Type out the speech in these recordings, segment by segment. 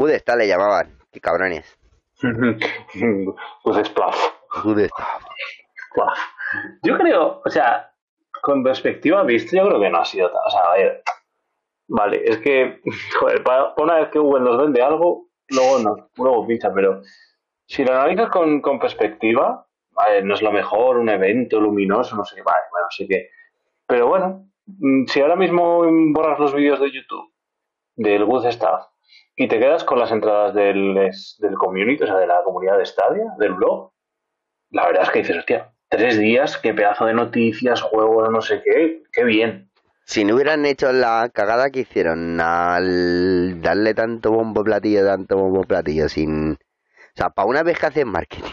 Good está le llamaban. Qué cabrones. pues Splash. Good está. Splash. Yo creo, o sea, con perspectiva vista, yo creo que no ha sido tan. O sea, a ver. Vale, es que, joder, para, una vez que Google nos vende algo, luego no, luego pincha, pero si lo analizas con, con perspectiva, vale, no es lo mejor, un evento luminoso, no sé qué, vale, bueno, sí que. Pero bueno, mm, si ahora mismo borras los vídeos de YouTube del Good Staff y te quedas con las entradas del, del community, o sea, de la comunidad de Stadia, del blog, la verdad es que dices, hostia, tres días, qué pedazo de noticias, juegos, no sé qué, qué bien. Si no hubieran hecho la cagada que hicieron al darle tanto bombo platillo, tanto bombo platillo, sin... O sea, para una vez que haces marketing.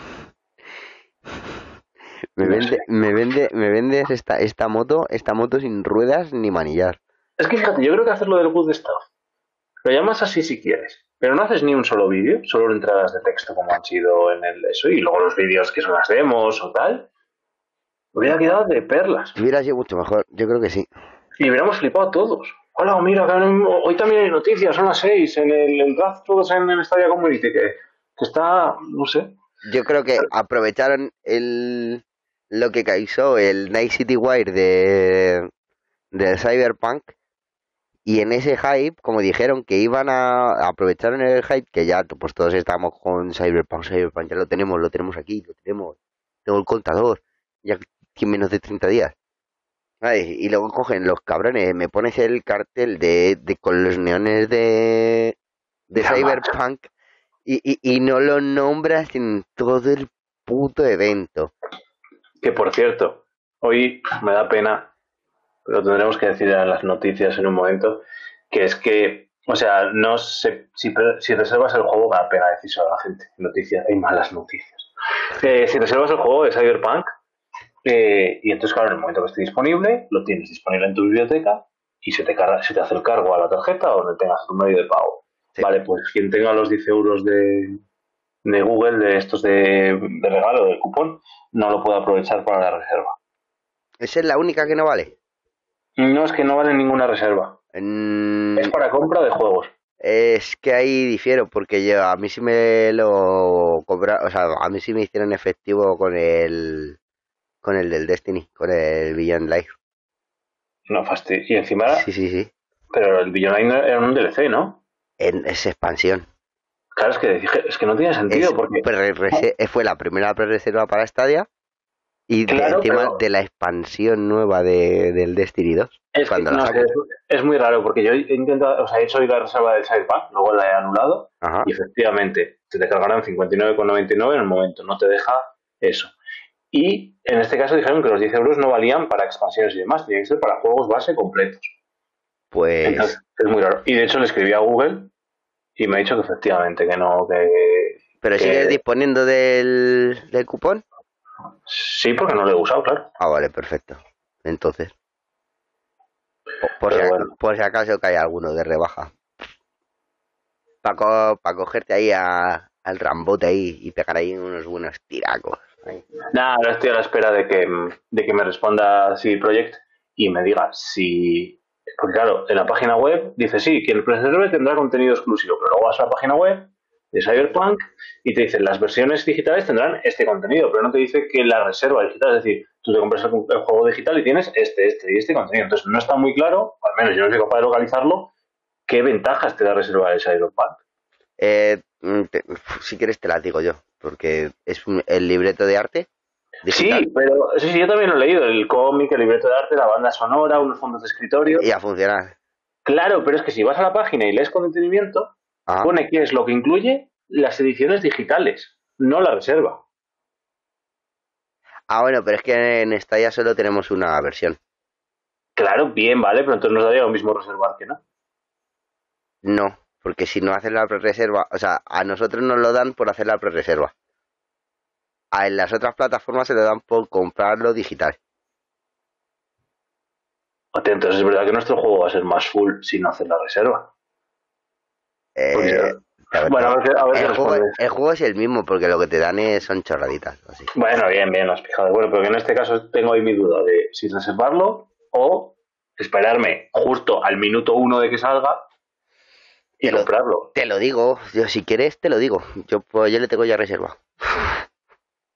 Me vende, me vende, me vendes esta, esta moto, esta moto sin ruedas ni manillar. Es que fíjate, yo creo que hacer lo del Good Stuff, lo llamas así si quieres, pero no haces ni un solo vídeo, solo entradas de texto como han sido en el eso, y luego los vídeos que son las demos o tal, hubiera quedado de perlas. Hubiera sido mucho mejor, yo creo que sí. Y hubiéramos flipado todos. Hola, mira, hoy también hay noticias, son las seis, en el, el draft todos en el Stadia Community, que, que está, no sé, Yo creo que aprovecharon el lo que causó el Night City Wire de, de Cyberpunk y en ese hype, como dijeron que iban a aprovecharon el hype que ya pues todos estamos con Cyberpunk, Cyberpunk, ya lo tenemos, lo tenemos aquí, lo tenemos, tengo el contador, ya tiene menos de 30 días. Ay, y luego cogen los cabrones, me pones el cartel de, de con los neones de, de Ya, Cyberpunk y, y, y no lo nombras en todo el puto evento. que por cierto, hoy me da pena, pero tendremos que decir en las noticias en un momento, que es que, o sea, no sé, si, si reservas el juego, me da pena decirlo a la gente. Noticias, hay malas noticias. Eh, si reservas el juego de Cyberpunk, eh, y entonces, claro, en el momento que esté disponible, lo tienes disponible en tu biblioteca y se te, carga, se te hace el cargo a la tarjeta o donde tengas tu medio de pago. Sí. Vale, pues quien tenga los 10 euros de, de Google, de estos de, de regalo, de cupón, no lo puede aprovechar para la reserva. Esa es la única que no vale. No es que no vale ninguna reserva. Mm, Es para compra de juegos. es que ahí difiero, porque yo a mí sí me lo cobra, o sea, a mí sí me hicieron efectivo con el con el del Destiny, con el Beyond Life. No fastidio. Y encima, Sí, sí, sí. pero el Billionaire era un DLC, ¿no? En esa expansión. Claro, es que, es que no tiene sentido Es porque fue la primera pre-reserva para Stadia y de- Claro, pero- de la expansión nueva de, del Destiny 2. es, que, no es, es muy raro porque yo he intentado, o sea, he hecho hoy la reserva del Cyberpunk, luego la he anulado Ajá. y efectivamente se te cargarán 59,99 en el momento, no te deja eso. Y en este caso dijeron que los 10 euros no valían para expansiones y demás, tenía que ser para juegos base completos. Pues Entonces, es muy raro. Y de hecho le escribí a Google y me ha dicho que efectivamente que no, que pero que- sigues disponiendo del, del cupón? Sí, porque no lo he usado, claro. Ah, vale, perfecto. Entonces. Por, si, bueno. por si acaso que hay alguno de rebaja. Para cogerte ahí a- al rambote ahí y pegar ahí unos buenos tiracos. Nada, ahora estoy a la espera de que, de que me responda CD Projekt y me diga si. Porque claro, en la página web dice sí, quien reserve tendrá contenido exclusivo, pero luego vas a la página web de Cyberpunk y te dicen las versiones digitales tendrán este contenido, pero no te dice que la reserva digital, es decir, tú te compras el, el juego digital y tienes este, este y este contenido. Entonces no está muy claro, al menos yo no soy capaz de localizarlo, qué ventajas te da reserva de Cyberpunk. Eh, mm, te- si quieres te las digo yo, porque es un- el libreto de arte. digital Sí, pero sí, sí, yo también lo he leído, el cómic, el libreto de arte, la banda sonora, unos fondos de escritorio. Y a funcionar. Claro, pero es que si vas a la página y lees con detenimiento, Ajá. pone que es lo que incluye las ediciones digitales, no la reserva. Ah, bueno, pero es que en esta ya solo tenemos una versión. Claro, bien, vale, pero entonces nos daría lo mismo reservar que no. No, porque si no haces la pre-reserva, o sea, a nosotros nos lo dan por hacer la pre-reserva. A en las otras plataformas se lo dan por comprarlo digital. Entonces es verdad que nuestro juego va a ser más full sin hacer la reserva. Eh, ya. pero Bueno, a ver, qué- a ver qué el, juego, respondes. el juego es el mismo, porque lo que te dan es, son chorraditas. Así. Bueno, bien, bien, has fijado. Bueno, pero que en este caso tengo ahí mi duda de si reservarlo o esperarme justo al minuto uno de que salga y Te lo- comprarlo. Te lo digo, yo si quieres te lo digo. Yo pues yo le tengo ya reserva.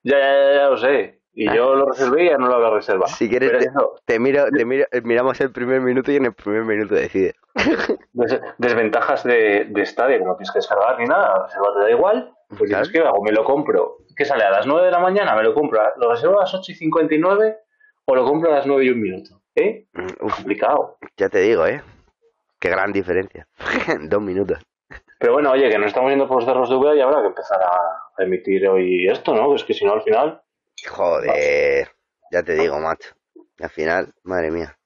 Ya, ya, ya, ya lo sé. Y Ah. yo lo reservé y ya no lo había reservado. Si quieres te- eso, Te miro, te miro, eh, miramos el primer minuto y en el primer minuto decides. des- desventajas de, de Stadia, que no tienes que descargar ni nada, la reserva te da igual. Pues dices, ¿qué hago? Me lo compro. ¿Qué sale? A las 9 de la mañana me lo compro. ¿Lo reservo a las 8 y 59 o lo compro a las 9 y un minuto? ¿Eh? Mm, Uf, Complicado. ya te digo, ¿eh? Qué gran diferencia. Dos minutos. Pero bueno, oye, que no estamos yendo por los cerros de Úbeda y habrá que empezar a emitir hoy esto, ¿no? Es que si no, al final, Joder, ya te digo, macho. Al final, madre mía,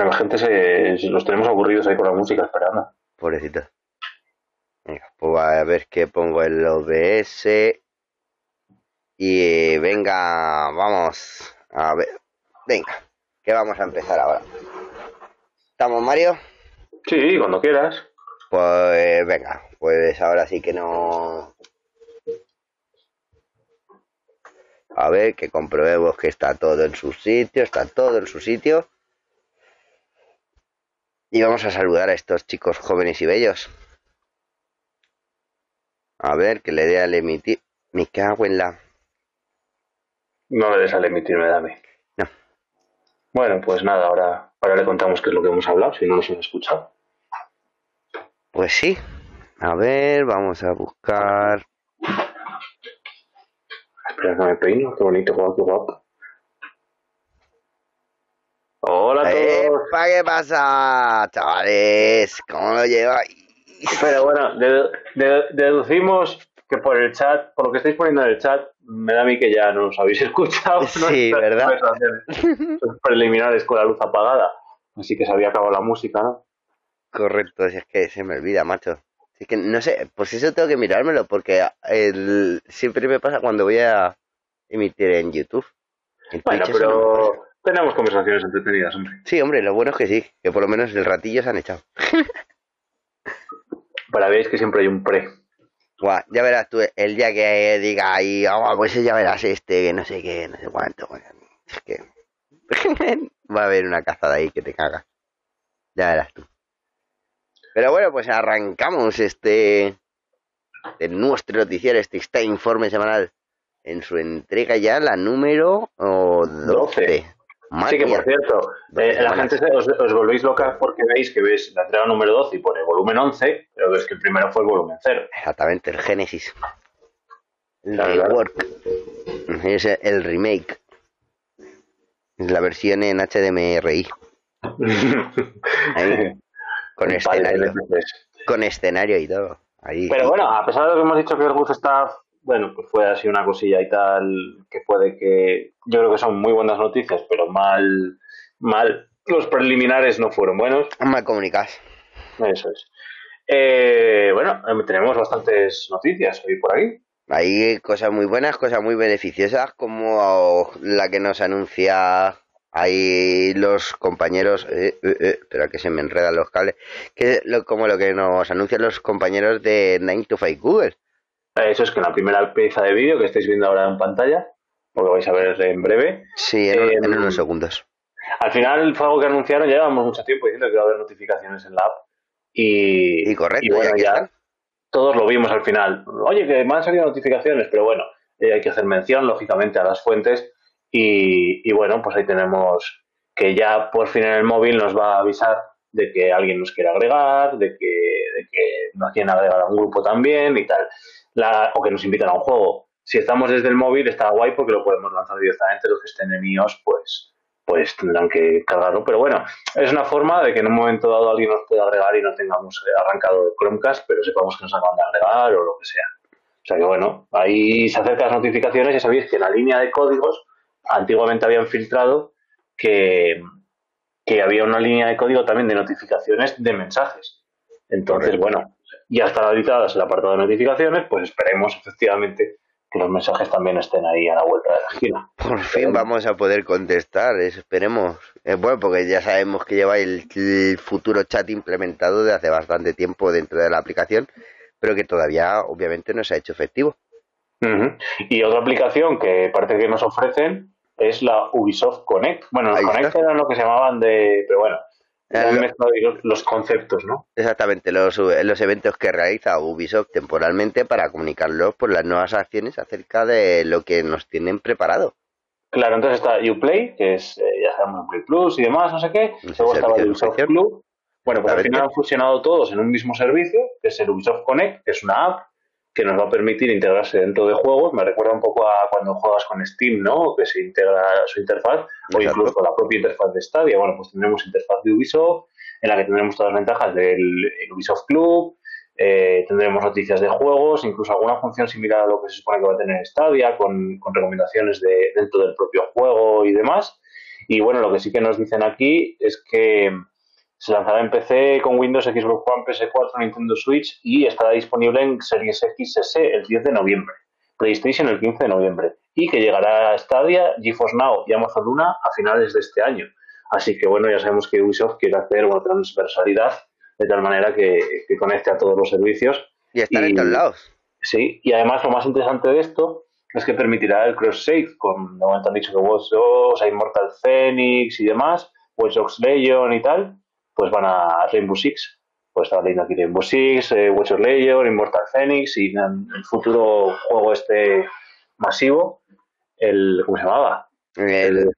a la gente se, los tenemos aburridos ahí con la música esperando. pobrecitos. Venga, pues a ver qué pongo el OBS. Y venga, vamos a ver. Venga, que vamos a empezar ahora. ¿Estamos, Mario? Sí, cuando quieras. Pues venga, pues ahora sí que no. A ver, que comprobemos que está todo en su sitio, está todo en su sitio. Y vamos a saludar a estos chicos jóvenes y bellos. A ver, que le dé al emitir. Me cago en la. No le des al emitirme, dame. No. Bueno, pues nada, ahora, ahora le contamos qué es lo que hemos hablado, si no nos han escuchado. Pues sí. A ver, vamos a buscar. Me peino, qué bonito, guapo, qué guapo. Hola a todos. ¡Epa! ¿Qué pasa, chavales? ¿Cómo lo lleváis? Pero bueno, dedu- de- deducimos que por el chat, por lo que estáis poniendo en el chat, me da a mí que ya nos habéis escuchado. Sí, nuestras ¿verdad? preliminares con la luz apagada. Así que se había acabado la música, ¿no? Correcto, si es que se me olvida, macho. Es que no sé, pues eso tengo que mirármelo, porque el, siempre me pasa cuando voy a emitir en YouTube. En Bueno, Twitch no pero tenemos conversaciones entretenidas, hombre. Sí, hombre, lo bueno es que sí, que por lo menos el ratillo se han echado. Para veis que siempre hay un pre. Guau, ya verás tú, el día que diga ahí, "Ah, pues ya verás este, que no sé qué, no sé cuánto. bueno, es que va a haber una cazada ahí que te cagas. Ya verás tú. Pero bueno, pues arrancamos este de nuestro noticiero, este, este informe semanal en su entrega ya, la número oh, 12. Doce. Madre Sí, que por cierto, eh, la gente se- os, os volvéis locas porque veis que ves la entrega número 12 y pone volumen 11, pero es que el primero fue el volumen 0. Exactamente, el Génesis. El rework. Es el remake. Es la versión en HDMRI. Ahí, con escenario. Con escenario y todo. Ahí. Pero bueno, a pesar de que hemos dicho que el Good Stuff, bueno, pues fue así una cosilla y tal, que puede que. Yo creo que son muy buenas noticias, pero mal. mal. Los preliminares no fueron buenos. Mal comunicadas. Eso es. Eh, bueno, eh, tenemos bastantes noticias hoy por aquí. Hay cosas muy buenas, cosas muy beneficiosas, como la que nos anuncia ahí los compañeros, eh, eh, eh, espera que se me enredan los cables, que lo, como lo que nos anuncian los compañeros de 9 to 5 Google. Eso es que en la primera pieza de vídeo que estáis viendo ahora en pantalla, porque vais a ver en breve, Sí, en, un- en unos segundos. al final fue algo que anunciaron, ya llevamos mucho tiempo diciendo que iba a haber notificaciones en la app. Y, Y correcto, y bueno, ya que todos lo vimos al final. Oye, que me han salido notificaciones, pero bueno, eh, hay que hacer mención, lógicamente, a las fuentes. Y, y bueno, pues ahí tenemos que ya por fin en el móvil nos va a avisar de que alguien nos quiere agregar, de que, de que nos quieren agregar a un grupo también y tal. La, o que nos invitan a un juego. Si estamos desde el móvil está guay porque lo podemos lanzar directamente. Los que estén en iOS, pues, pues tendrán que cargarlo. Pero bueno, es una forma de que en un momento dado alguien nos pueda agregar y no tengamos eh, arrancado Chromecast, pero sepamos que nos acaban de agregar o lo que sea. O sea que bueno, ahí se acercan las notificaciones. Ya sabéis que en la línea de códigos antiguamente habían filtrado que, que había una línea de código también de notificaciones de mensajes. Entonces, Correcto. bueno, ya están habilitadas el apartado de notificaciones, pues esperemos efectivamente que los mensajes también estén ahí a la vuelta de la esquina. Por fin vamos a poder contestar, eso esperemos. Eh, bueno, porque ya sabemos que lleva el, el futuro chat implementado de hace bastante tiempo dentro de la aplicación, pero que todavía obviamente no se ha hecho efectivo. Y otra aplicación que parece que nos ofrecen es la Ubisoft Connect. Bueno, los Connect está. eran lo que se llamaban de. Pero bueno, han mezclado los conceptos, ¿no? Exactamente, los, los eventos que realiza Ubisoft temporalmente para comunicarlos por las nuevas acciones acerca de lo que nos tienen preparado. Claro, entonces está Uplay, que es, eh, ya sabemos, Play Plus y demás, no sé qué. Luego estaba el Ubisoft Club. Bueno, pues al final han fusionado todos en un mismo servicio, que es el Ubisoft Connect, que es una app que nos va a permitir integrarse dentro de juegos. Me recuerda un poco a cuando juegas con Steam, ¿no? Que se integra su interfaz, o incluso con la propia interfaz de Stadia. Bueno, pues tendremos interfaz de Ubisoft, en la que tendremos todas las ventajas del Ubisoft Club, eh, tendremos noticias de juegos, incluso alguna función similar a lo que se supone que va a tener Stadia, con, con recomendaciones de, dentro del propio juego y demás. Y bueno, lo que sí que nos dicen aquí es que se lanzará en PC con Windows, Xbox One, PS4, Nintendo Switch y estará disponible en Series XS el 10 de noviembre. PlayStation el 15 de noviembre. Y que llegará a Stadia, GeForce Now y Amazon Luna a finales de este año. Así que bueno, ya sabemos que Ubisoft quiere hacer una transversalidad de tal manera que, conecte a todos los servicios. Y estar en todos lados. Sí, y además lo más interesante de esto es que permitirá el cross-save, con, de momento han dicho que Watch Dogs, Immortal Phoenix y demás, Watch Dogs Legion y tal, pues van a Rainbow Six. Pues estaba leyendo aquí Rainbow Six, eh, Watcher Layer, Immortal Phoenix y el futuro juego este masivo, el, ¿cómo se llamaba? El,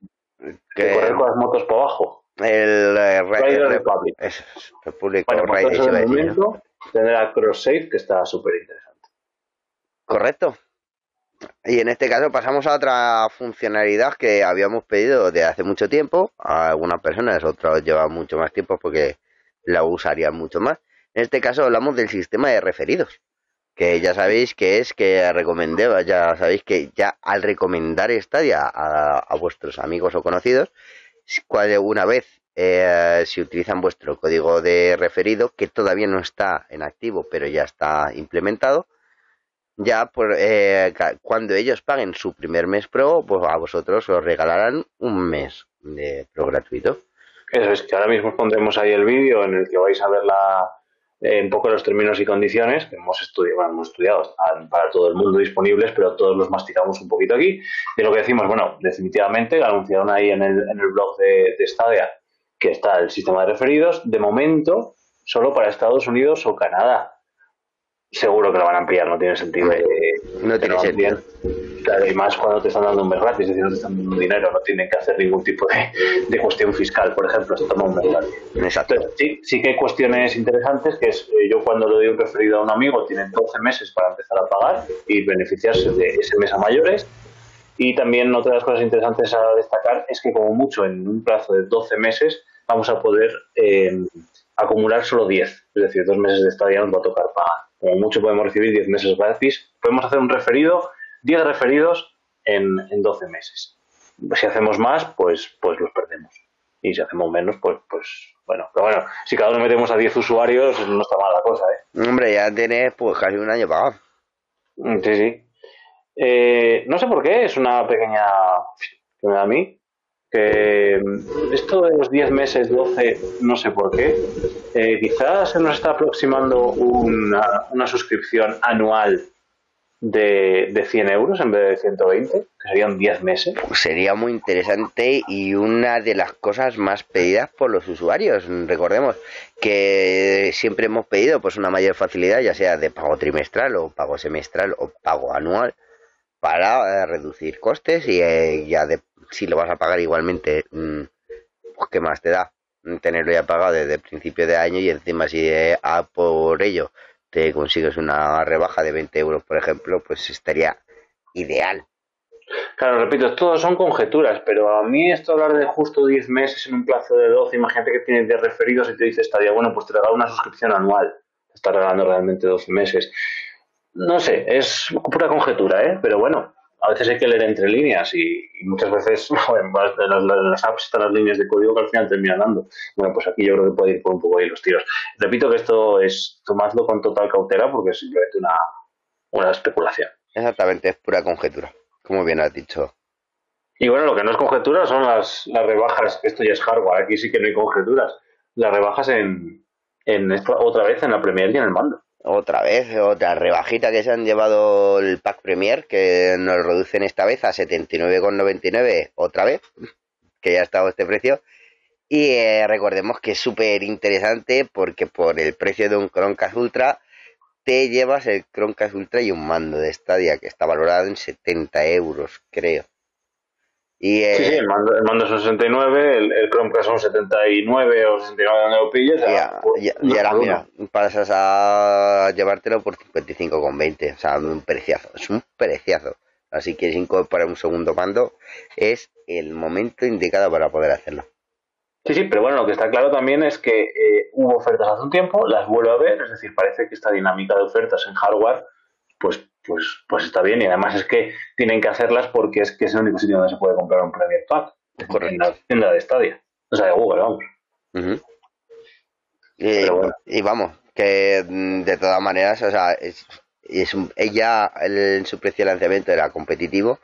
que, correr con las motos por abajo. El eh, Rider Republic. Es, Republic bueno, pues en el momento tendrá Cross Save que está súper interesante. Correcto. Y en este caso pasamos a otra funcionalidad que habíamos pedido de hace mucho tiempo. A algunas personas, otros llevan mucho más tiempo porque la usarían mucho más. En este caso hablamos del sistema de referidos, que ya sabéis que es que recomendé, ya sabéis que ya al recomendar Stadia a, a vuestros amigos o conocidos, una vez eh, si utilizan vuestro código de referido, que todavía no está en activo, pero ya está implementado, ya por, eh, cuando ellos paguen su primer mes pro, pues a vosotros os regalarán un mes de pro gratuito. Eso es que ahora mismo pondremos ahí el vídeo en el que vais a ver la, eh, un poco los términos y condiciones que hemos estudiado, hemos estudiado para todo el mundo disponibles, pero todos los masticamos un poquito aquí. Y lo que decimos, bueno, definitivamente anunciaron ahí en el, en el blog de, de Stadia que está el sistema de referidos, de momento solo para Estados Unidos o Canadá seguro que lo van a ampliar, no tiene sentido. no tiene sentido. Claro, y más cuando te están dando un mes gratis, es decir, no te están dando dinero, no tienen que hacer ningún tipo de, cuestión fiscal, por ejemplo, se toma un mes gratis. Exacto. sí, sí que hay cuestiones interesantes, que es, eh, yo cuando le doy un referido a un amigo, tienen 12 meses para empezar a pagar y beneficiarse de ese mes a mayores. Y también otra de las cosas interesantes a destacar es que como mucho en un plazo de 12 meses vamos a poder eh, acumular solo 10, es decir, dos meses de estadía nos va a tocar pagar como mucho podemos recibir 10 meses gratis, podemos hacer un referido, 10 referidos en, en 12 meses. Si hacemos más, pues, pues los perdemos. Y si hacemos menos, pues, pues bueno. Pero bueno, si cada uno metemos a 10 usuarios, no está mal la cosa, ¿eh? Hombre, ya tienes pues casi un año pagado. Mm, sí, sí. Eh, no sé por qué, es una pequeña que me da a mí, que esto de los 10 meses, 12, no sé por qué, eh, quizás se nos está aproximando una, una suscripción anual de, de, 100 euros en vez de 120, que serían 10 meses. Pues sería muy interesante y una de las cosas más pedidas por los usuarios. Recordemos que siempre hemos pedido pues una mayor facilidad, ya sea de pago trimestral o pago semestral o pago anual, para eh, reducir costes y eh, ya de si lo vas a pagar igualmente, mm, pues qué más te da tenerlo ya pagado desde el principio de año y encima si a por ello te consigues una rebaja de 20 euros, por ejemplo, pues estaría ideal. Claro, repito, todos son conjeturas, pero a mí esto hablar de justo 10 meses en un plazo de 12, imagínate que tienes 10 referidos y te dice estaría bueno, pues te regalo una suscripción anual. Está regalando realmente 12 meses. No sé, es pura conjetura, ¿eh? Pero bueno, a veces hay que leer entre líneas y, muchas veces en las, apps están las líneas de código que al final terminan dando. Bueno, pues aquí yo creo que puede ir por un poco ahí los tiros. Repito que esto es, tomadlo con total cautela porque es simplemente una, una especulación. Exactamente, es pura conjetura, como bien has dicho. Y bueno, lo que no es conjetura son las, las rebajas, esto ya es hardware, aquí sí que no hay conjeturas, las rebajas en, en otra vez en la Premier y en el mando otra vez, otra rebajita que se han llevado el pack Premier, que nos reducen esta vez a 79,99 otra vez, que ya ha estado este precio. Y eh, recordemos que es súper interesante porque por el precio de un Chromecast Ultra te llevas el Chromecast Ultra y un mando de Stadia que está valorado en 70 euros, creo. Y, sí, sí, el mando, el mando son 69, el, el Chromecast son 79 o 69 donde lo pilles. Ya, ya, y ahora mira, pasas a llevártelo por 55,20, o sea, un preciazo, es un preciazo. Así que si incorporar un segundo mando, es el momento indicado para poder hacerlo. Sí, sí, pero bueno, lo que está claro también es que eh, hubo ofertas hace un tiempo, las vuelvo a ver, es decir, parece que esta dinámica de ofertas en hardware, pues, pues, pues está bien. Y además es que tienen que hacerlas porque es que es el único sitio donde se puede comprar un Premier Pack, en la tienda de Stadia, o sea, de Google, vamos. y, vamos, que mm, de todas maneras, o sea, es, es ella en su precio de lanzamiento era competitivo,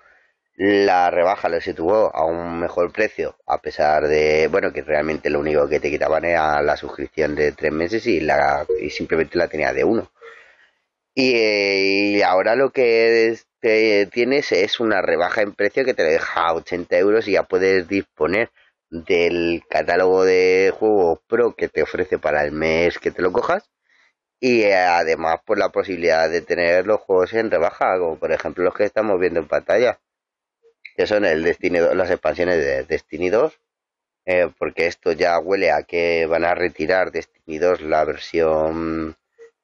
la rebaja lo situó a un mejor precio, a pesar de, bueno, que realmente lo único que te quitaban era la suscripción de tres meses y, la, y simplemente la tenía de uno. Y, ahora lo que tienes es una rebaja en precio que te deja a 80 euros y ya puedes disponer del catálogo de juegos pro que te ofrece para el mes que te lo cojas. Y además por la posibilidad de tener los juegos en rebaja, como por ejemplo los que estamos viendo en pantalla que son el Destiny las expansiones de Destiny 2, eh, porque esto ya huele a que van a retirar Destiny 2 la versión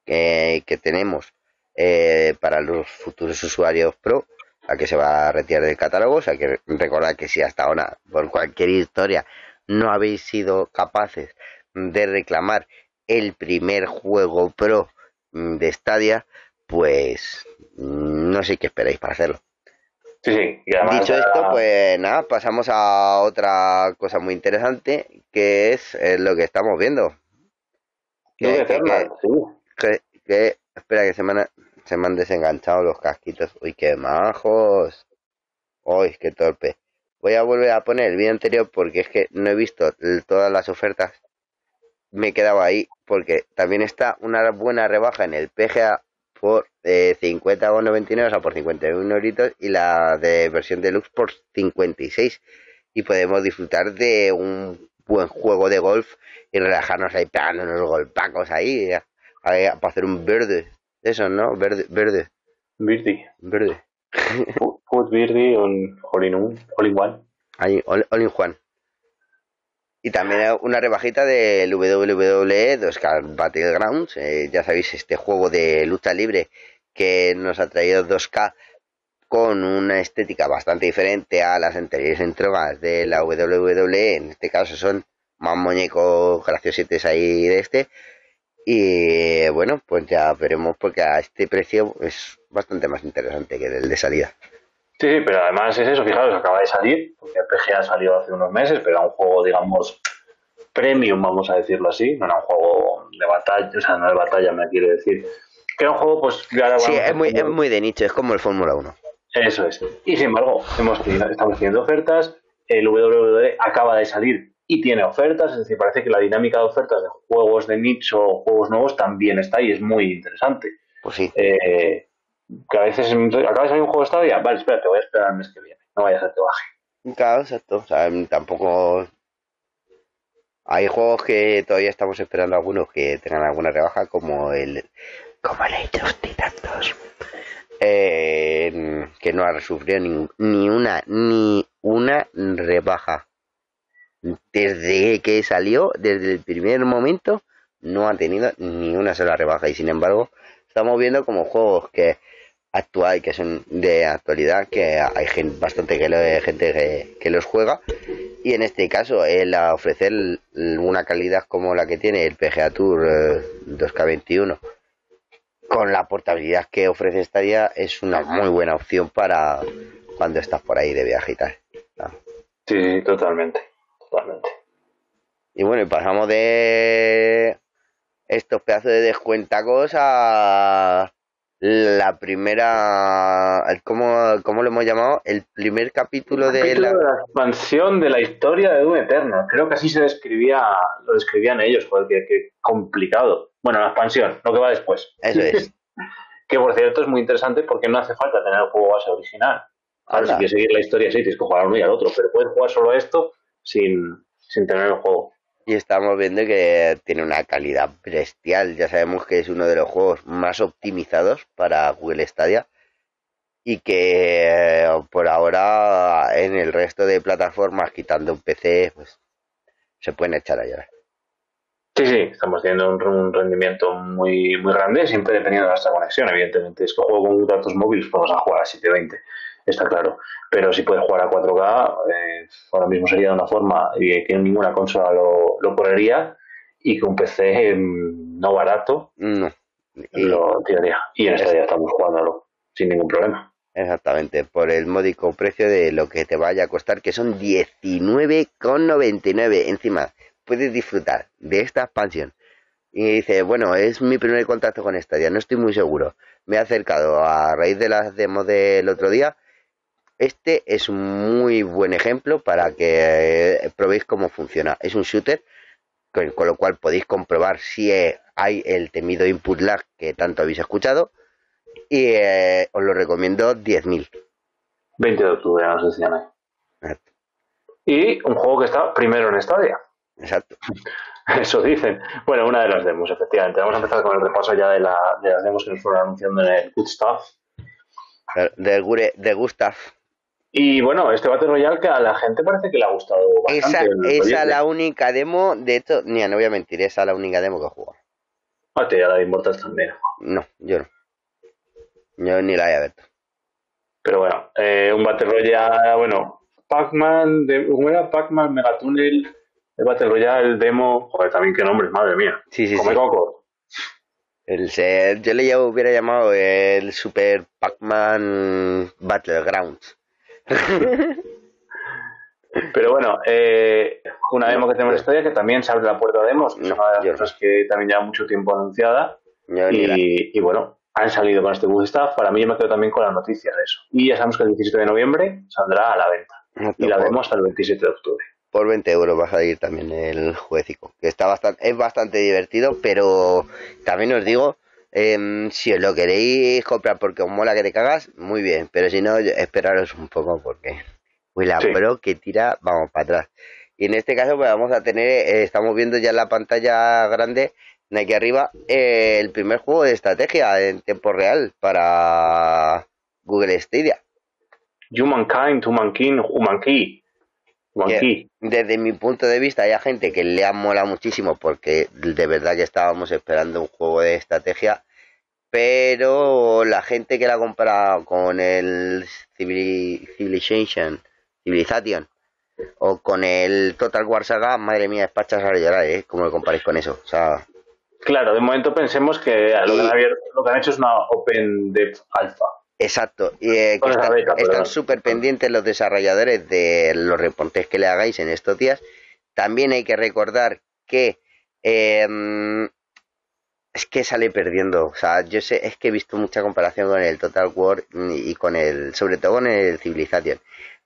que, tenemos eh, para los futuros usuarios Pro, a que se va a retirar del catálogo, o sea que recordad que si hasta ahora, por cualquier historia, no habéis sido capaces de reclamar el primer juego Pro de Stadia, pues no sé qué esperáis para hacerlo. Dicho esto, pues nada, pasamos a otra cosa muy interesante, que es eh, lo que estamos viendo. Que, espera, que se me, han, se me han desenganchado los casquitos. Uy, qué majos. Uy, qué torpe. Voy a volver a poner el vídeo anterior porque es que no he visto todas las ofertas. Me he quedado ahí porque también está una buena rebaja en el PGA por eh, 50,99, o sea, por 51 euritos, y la de versión deluxe por 56. Y podemos disfrutar de un buen juego de golf y relajarnos ahí pegándonos golpacos ahí, para hacer un verde. Eso, ¿no? Verde. Verde. Verde. Verde. Food verde on all in one. All in one. Y también una rebajita del WWE 2K Battlegrounds, eh, ya sabéis, este juego de lucha libre que nos ha traído 2K con una estética bastante diferente a las anteriores entregas de la WWE, en este caso son más muñecos graciositos ahí de este. Y bueno, pues ya veremos porque a este precio es bastante más interesante que el de salida. Sí, sí, pero además es eso, fijaros, acaba de salir, porque el PGA salió hace unos meses, pero era un juego, digamos, premium, vamos a decirlo así, no era un juego de batalla, o sea, no de batalla, me quiere decir. Que era un juego, pues, Sí, es muy, es muy de nicho, es como el Fórmula 1. Eso es. Y sin embargo, hemos estamos haciendo ofertas, el WWE acaba de salir y tiene ofertas, es decir, parece que la dinámica de ofertas de juegos de nicho o juegos nuevos también está y es muy interesante. Pues sí. Eh, que a veces acaba de salir un juego de Stadia, vale, espérate, voy a esperar el mes que viene, no vayas a que baje. Claro, exacto, o sea, tampoco... Hay juegos que todavía estamos esperando algunos que tengan alguna rebaja, como el como el Age of eh, que no ha sufrido ni, ni una ni una rebaja desde que salió, desde el primer momento, no ha tenido ni una sola rebaja. Y sin embargo estamos viendo como juegos que actual que son de actualidad que hay gente, bastante que gente que, los juega. Y en este caso el ofrecer una calidad como la que tiene el PGA Tour 2K21 eh, con la portabilidad que ofrece Stadia es una muy buena opción para cuando estás por ahí de viaje y tal. Sí, totalmente, Y bueno, y pasamos de estos pedazos de descuentacos a la primera ¿cómo, ¿cómo, lo hemos llamado? el primer capítulo, de, la... expansión de la historia de Doom Eterna creo que así se describía lo describían ellos porque qué complicado. Bueno la expansión lo que va después. Eso es. Que por cierto es muy interesante porque no hace falta tener el juego base original. Ver si quieres seguir la historia sí tienes que jugar uno y al otro pero puedes jugar solo esto sin, sin tener el juego Y estamos viendo que tiene una calidad bestial. Ya sabemos que es uno de los juegos más optimizados para Google Stadia. Y que por ahora en el resto de plataformas, quitando un PC, pues se pueden echar a llorar. Sí, sí, estamos teniendo un, rendimiento muy, muy grande, siempre dependiendo de nuestra conexión, evidentemente. Es que juego con datos móviles, vamos a jugar a 720, está claro. Pero si puedes jugar a 4K, eh, ahora mismo sería de una forma y que ninguna consola lo, lo correría y que un PC mm, no barato no. lo tiraría. Y en esta ya estamos jugándolo sin ningún problema. Exactamente, por el módico precio de lo que te vaya a costar, que son 19,99 encima puedes disfrutar de esta expansión. Y dice, bueno, es mi primer contacto con Stadia, no estoy muy seguro. Me he acercado a raíz de las demos del otro día. Este es un muy buen ejemplo para que eh, probéis cómo funciona. Es un shooter, con, lo cual podéis comprobar si hay el temido input lag que tanto habéis escuchado. Y eh, os lo recomiendo 10.000. 20 de octubre, nos decían ahí. Y un juego que está primero en Stadia. Exacto. Eso dicen. Bueno, una de las demos, efectivamente. Vamos a empezar con el repaso ya de, la, de las demos que nos fueron anunciando en el Good Stuff. De, de Gustav. Y bueno, este Battle Royale que a la gente parece que le ha gustado bastante. Esa, es la única demo, de hecho, ni no voy a mentir, esa es la única demo que he jugado. Ah, te la de Immortals también. No, yo no. Yo ni la he abierto. Pero bueno, eh, un Battle Royale, bueno, Pac-Man, ¿cómo era? Pac-Man Megatunnel el Battle Royale, el demo, joder, también qué nombre, madre mía. Sí, sí, Come sí. coco. El yo le hubiera llamado el Super Pac-Man Battlegrounds. Pero bueno, eh, una demo que tenemos en historia que también se abre la puerta a demos, que es una de las cosas que también lleva mucho tiempo anunciada. Y, y, bueno, han salido con este bug staff. Para mí yo me quedo también con la noticia de eso. Y ya sabemos que el 17 de noviembre saldrá a la venta. y la demo hasta el 27 de octubre por 20 euros va a salir también el jueguecico, que está bastante, es bastante divertido, pero también os digo, eh, si os lo queréis comprar porque os mola que te cagas, muy bien, pero si no, esperaros un poco porque pues la pro que tira, vamos para atrás. Y en este caso, pues vamos a tener, eh, estamos viendo ya en la pantalla grande, de aquí arriba, eh, el primer juego de estrategia en tiempo real para Google Stadia. Humankind, Humankind, Humankind desde mi punto de vista, hay gente que le ha molado muchísimo porque de verdad que estábamos esperando un juego de estrategia, pero la gente que la compra con el Civilization, Civilization o con el Total War Saga, madre mía, despachas a llorar, ¿eh? ¿Cómo lo comparáis con eso? O sea, Claro, de momento pensemos que lo, que han abierto, lo que han hecho es una Open Depth Alpha. Exacto, y eh, están súper pendientes los desarrolladores de los reportes que le hagáis en estos días. También hay que recordar que em, es que sale perdiendo. O sea, yo sé, es que he visto mucha comparación con el Total War y con el, sobre todo con el Civilization.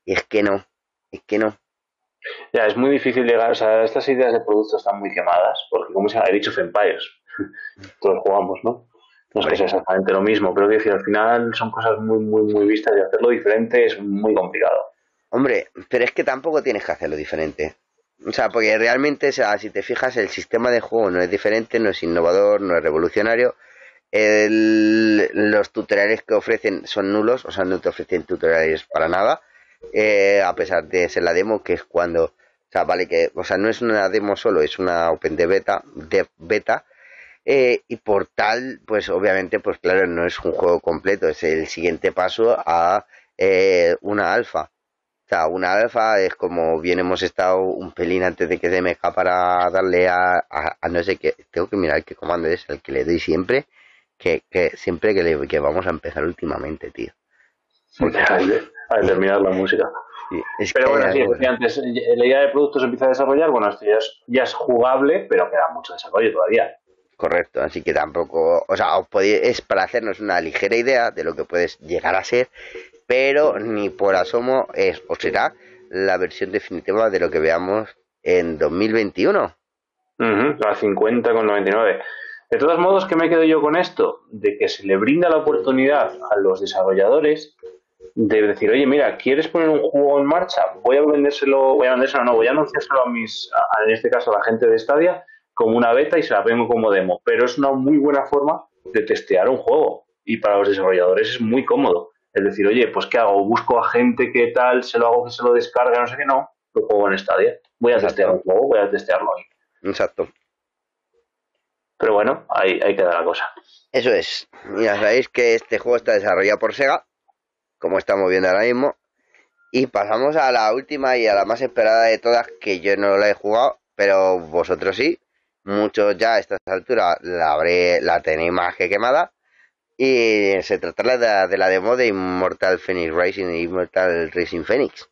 Y es que no, es que no. Ya, es muy difícil llegar, o sea, estas ideas de productos están muy quemadas, porque como se ha dicho Empires, todos jugamos, ¿no? No es que sea exactamente lo mismo, pero que decir, al final son cosas muy, muy, muy vistas y hacerlo diferente es muy complicado. Hombre, pero es que tampoco tienes que hacerlo diferente. O sea, porque realmente, o sea, si te fijas, el sistema de juego no es diferente, no es innovador, no es revolucionario. los tutoriales que ofrecen son nulos, o sea, no te ofrecen tutoriales para nada, eh, a pesar de ser la demo, que es cuando, o sea, vale que, o sea, no es una demo solo, es una Open de beta, de beta, eh, y por tal, pues obviamente, pues claro, no es un juego completo, es el siguiente paso a eh, una alfa. O sea, una alfa es como bien hemos estado un pelín antes de que se me para darle a, a, no sé qué. Tengo que mirar qué comando es el que le doy siempre, que, que siempre que, le, que vamos a empezar últimamente, tío. Porque... A terminar la música. pero bueno, sí, antes, la idea de productos empieza a desarrollar, bueno, esto ya es, ya es jugable, pero queda mucho desarrollo todavía. Correcto, así que tampoco, o sea, os podéis, es para hacernos una ligera idea de lo que puedes llegar a ser, pero ni por asomo es o será la versión definitiva de lo que veamos en 2021. Uh -huh, a 50,99. De todos modos, ¿qué me quedo yo con esto? De que se le brinda la oportunidad a los desarrolladores de decir, oye, mira, ¿quieres poner un juego en marcha? Voy a vendérselo, voy a vendérselo, no, voy a anunciárselo a mis, en este caso a la gente de Stadia, como una beta y se la vengo como demo. Pero es una muy buena forma de testear un juego y para los desarrolladores es muy cómodo. Es decir, oye, pues ¿qué hago? Busco a gente que tal, se lo hago que se lo descargue, no sé qué, no, lo juego en Stadia. Voy a testear un juego, voy a testearlo ahí. Exacto. Pero bueno, ahí, ahí queda la cosa. Eso es. Ya sabéis que este juego está desarrollado por Sega, como estamos viendo ahora mismo. Y pasamos a la última y a la más esperada de todas, que yo no la he jugado, pero vosotros sí. Muchos ya a estas alturas la, habré, la tenéis más que quemada. Y se trata de, la demo de Immortal Phoenix Racing y Immortal Racing Phoenix.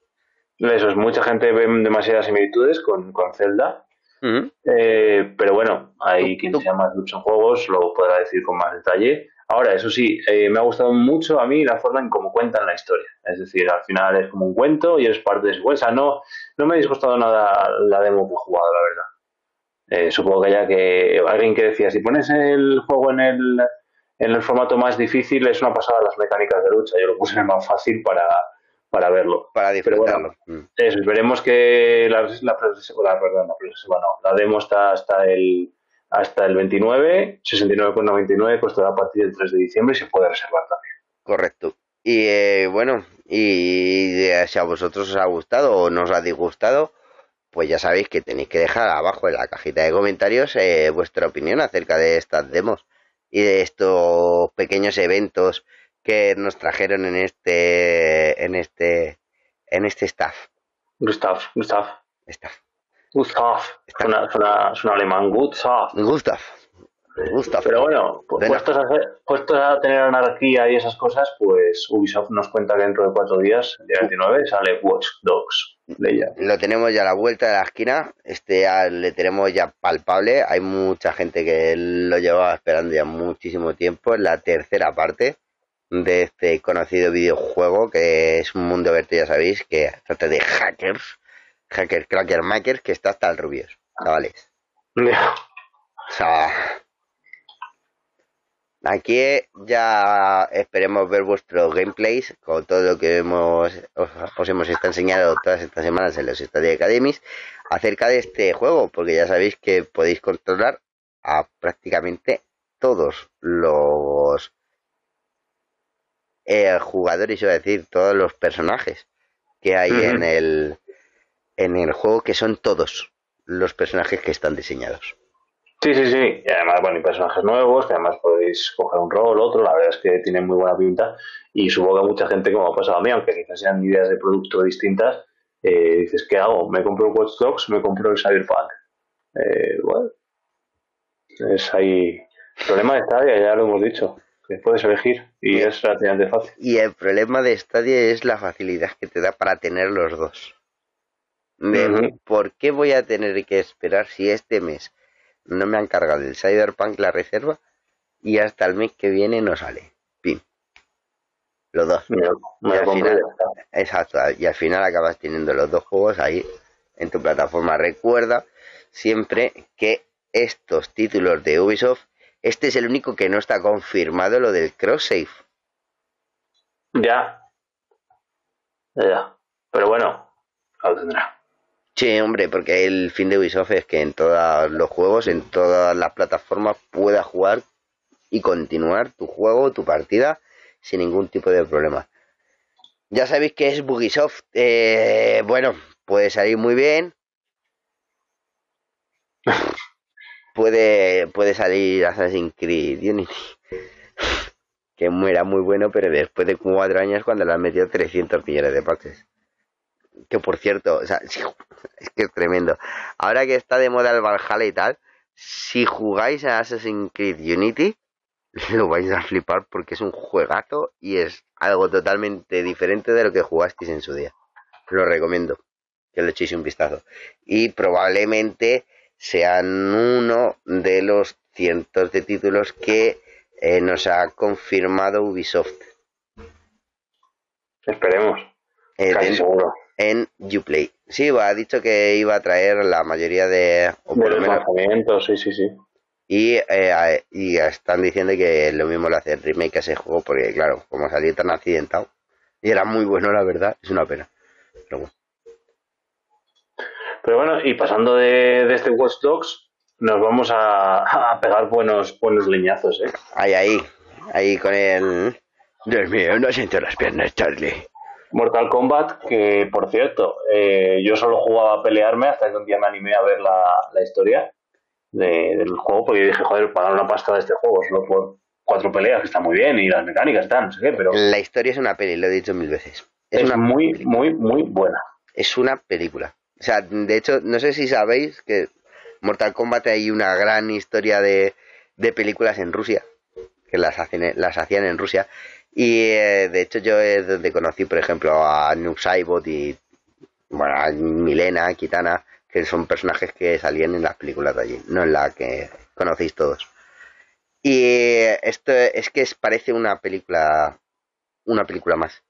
Eso es, mucha gente ve demasiadas similitudes con, con Zelda eh, pero bueno, hay quien se llama muchos juegos, lo podrá decir con más detalle. Ahora, eso sí, eh, me ha gustado mucho a mí la forma en cómo cuentan la historia. Es decir, al final es como un cuento y eres parte de su O no, no me ha disgustado nada la demo que he jugado, la verdad. Eh, supongo que ya que alguien que decía, si pones el juego en el, en el formato más difícil, es una pasada las mecánicas de lucha. Yo lo puse en el más fácil para, para verlo. Para disfrutarlo. Mm. eso, veremos que la, la, la, perdón, la, demo está hasta el hasta el 29, 69,99 costará a partir del 3 de diciembre y se puede reservar también. Correcto. Y eh, bueno, y si a vosotros os ha gustado o no os ha disgustado, pues ya sabéis que tenéis que dejar abajo en la cajita de comentarios eh, vuestra opinión acerca de estas demos y de estos pequeños eventos que nos trajeron en este en este en este staff. Gustav, Gustav. Staff. Gustav. Suena, suena, suena alemán. Gustav. Gustav. Pero bueno, puestos a, puestos a, tener anarquía y esas cosas, pues Ubisoft nos cuenta que dentro de cuatro días, el día 29, sale Watch Dogs. Lo tenemos ya a la vuelta de la esquina, este ya le tenemos ya palpable. Hay mucha gente que lo llevaba esperando ya muchísimo tiempo. Es la tercera parte de este conocido videojuego que es un mundo abierto, ya sabéis, que trata de hackers, hackers, cracker makers, que está hasta el rubios, chavales. O sea, aquí ya esperemos ver vuestros gameplays con todo lo que hemos, os, hemos enseñado todas estas semanas en los Stadia Academies acerca de este juego, porque ya sabéis que podéis controlar a prácticamente todos los eh, jugadores, iba a decir, todos los personajes que hay en el en el juego, que son todos los personajes que están diseñados. Sí, sí, sí. Y además, bueno, hay personajes nuevos, que además podéis coger un rol, otro. La verdad es que tienen muy buena pinta. Y supongo que mucha gente, como ha pasado a mí, aunque quizás sean ideas de producto distintas, eh, dices, ¿qué hago? ¿Me compro Watch Dogs? ¿Me compro el Cyberpunk? Eh, bueno, es ahí. El problema está, ya lo hemos dicho puedes elegir y es relativamente fácil. Y el problema de Stadia es la facilidad que te da para tener los dos. ¿Por qué voy a tener que esperar si este mes no me han cargado el Cyberpunk la reserva y hasta el mes que viene no sale? Los dos. y al final, exacto, y al final acabas teniendo los dos juegos ahí en tu plataforma. Recuerda siempre que estos títulos de Ubisoft este es el único que no está confirmado lo del cross-save. Ya. Ya. Pero bueno, lo tendrá. Sí, hombre, porque el fin de Ubisoft es que en todos los juegos, en todas las plataformas, puedas jugar y continuar tu juego, tu partida, sin ningún tipo de problema. Ya sabéis que es Bugisoft. Eh, bueno, puede salir muy bien. puede, puede salir Assassin's Creed Unity. que muera muy bueno, pero después de cuatro años cuando le han metido 300 millones de parches. Que por cierto, o sea, es que es tremendo. Ahora que está de moda el Valhalla y tal, si jugáis a Assassin's Creed Unity, lo vais a flipar porque es un juegazo y es algo totalmente diferente de lo que jugasteis en su día. Lo recomiendo que le echéis un vistazo. Y probablemente sean uno de los cientos de títulos que eh, nos ha confirmado Ubisoft. Esperemos. Eh, en, seguro. En Uplay. Sí, ha dicho que iba a traer la mayoría de... O por lo menos, sí, sí, sí. Y, eh, y están diciendo que lo mismo lo hace el remake a ese juego, porque claro, como salió tan accidentado, Y era muy bueno, la verdad. Es una pena. Pero bueno. Pero bueno, y pasando de, de este Watch Dogs, nos vamos a, a, pegar buenos, buenos leñazos, ¿eh? Ahí, ahí. Ahí con el... Dios mío, no siento las piernas, Charlie. Mortal Kombat, que por cierto, eh, yo solo jugaba a pelearme hasta que un día me animé a ver la, la historia de, del juego, porque dije, joder, pagar una pasta de este juego solo por cuatro peleas, que está muy bien, y las mecánicas están, no sé qué, pero... La historia es una peli, lo he dicho mil veces. Es, Es, una muy, película. muy, muy buena. Es una película. O sea, de hecho, no sé si sabéis que Mortal Kombat hay una gran historia de, de películas en Rusia, que las, hacen, las hacían en Rusia. Y eh, de hecho yo es donde conocí, por ejemplo, a Noob Saibot y bueno, a Milena, Kitana, que son personajes que salían en las películas de allí, no en la que conocéis todos. Y esto es que parece una película, una película más.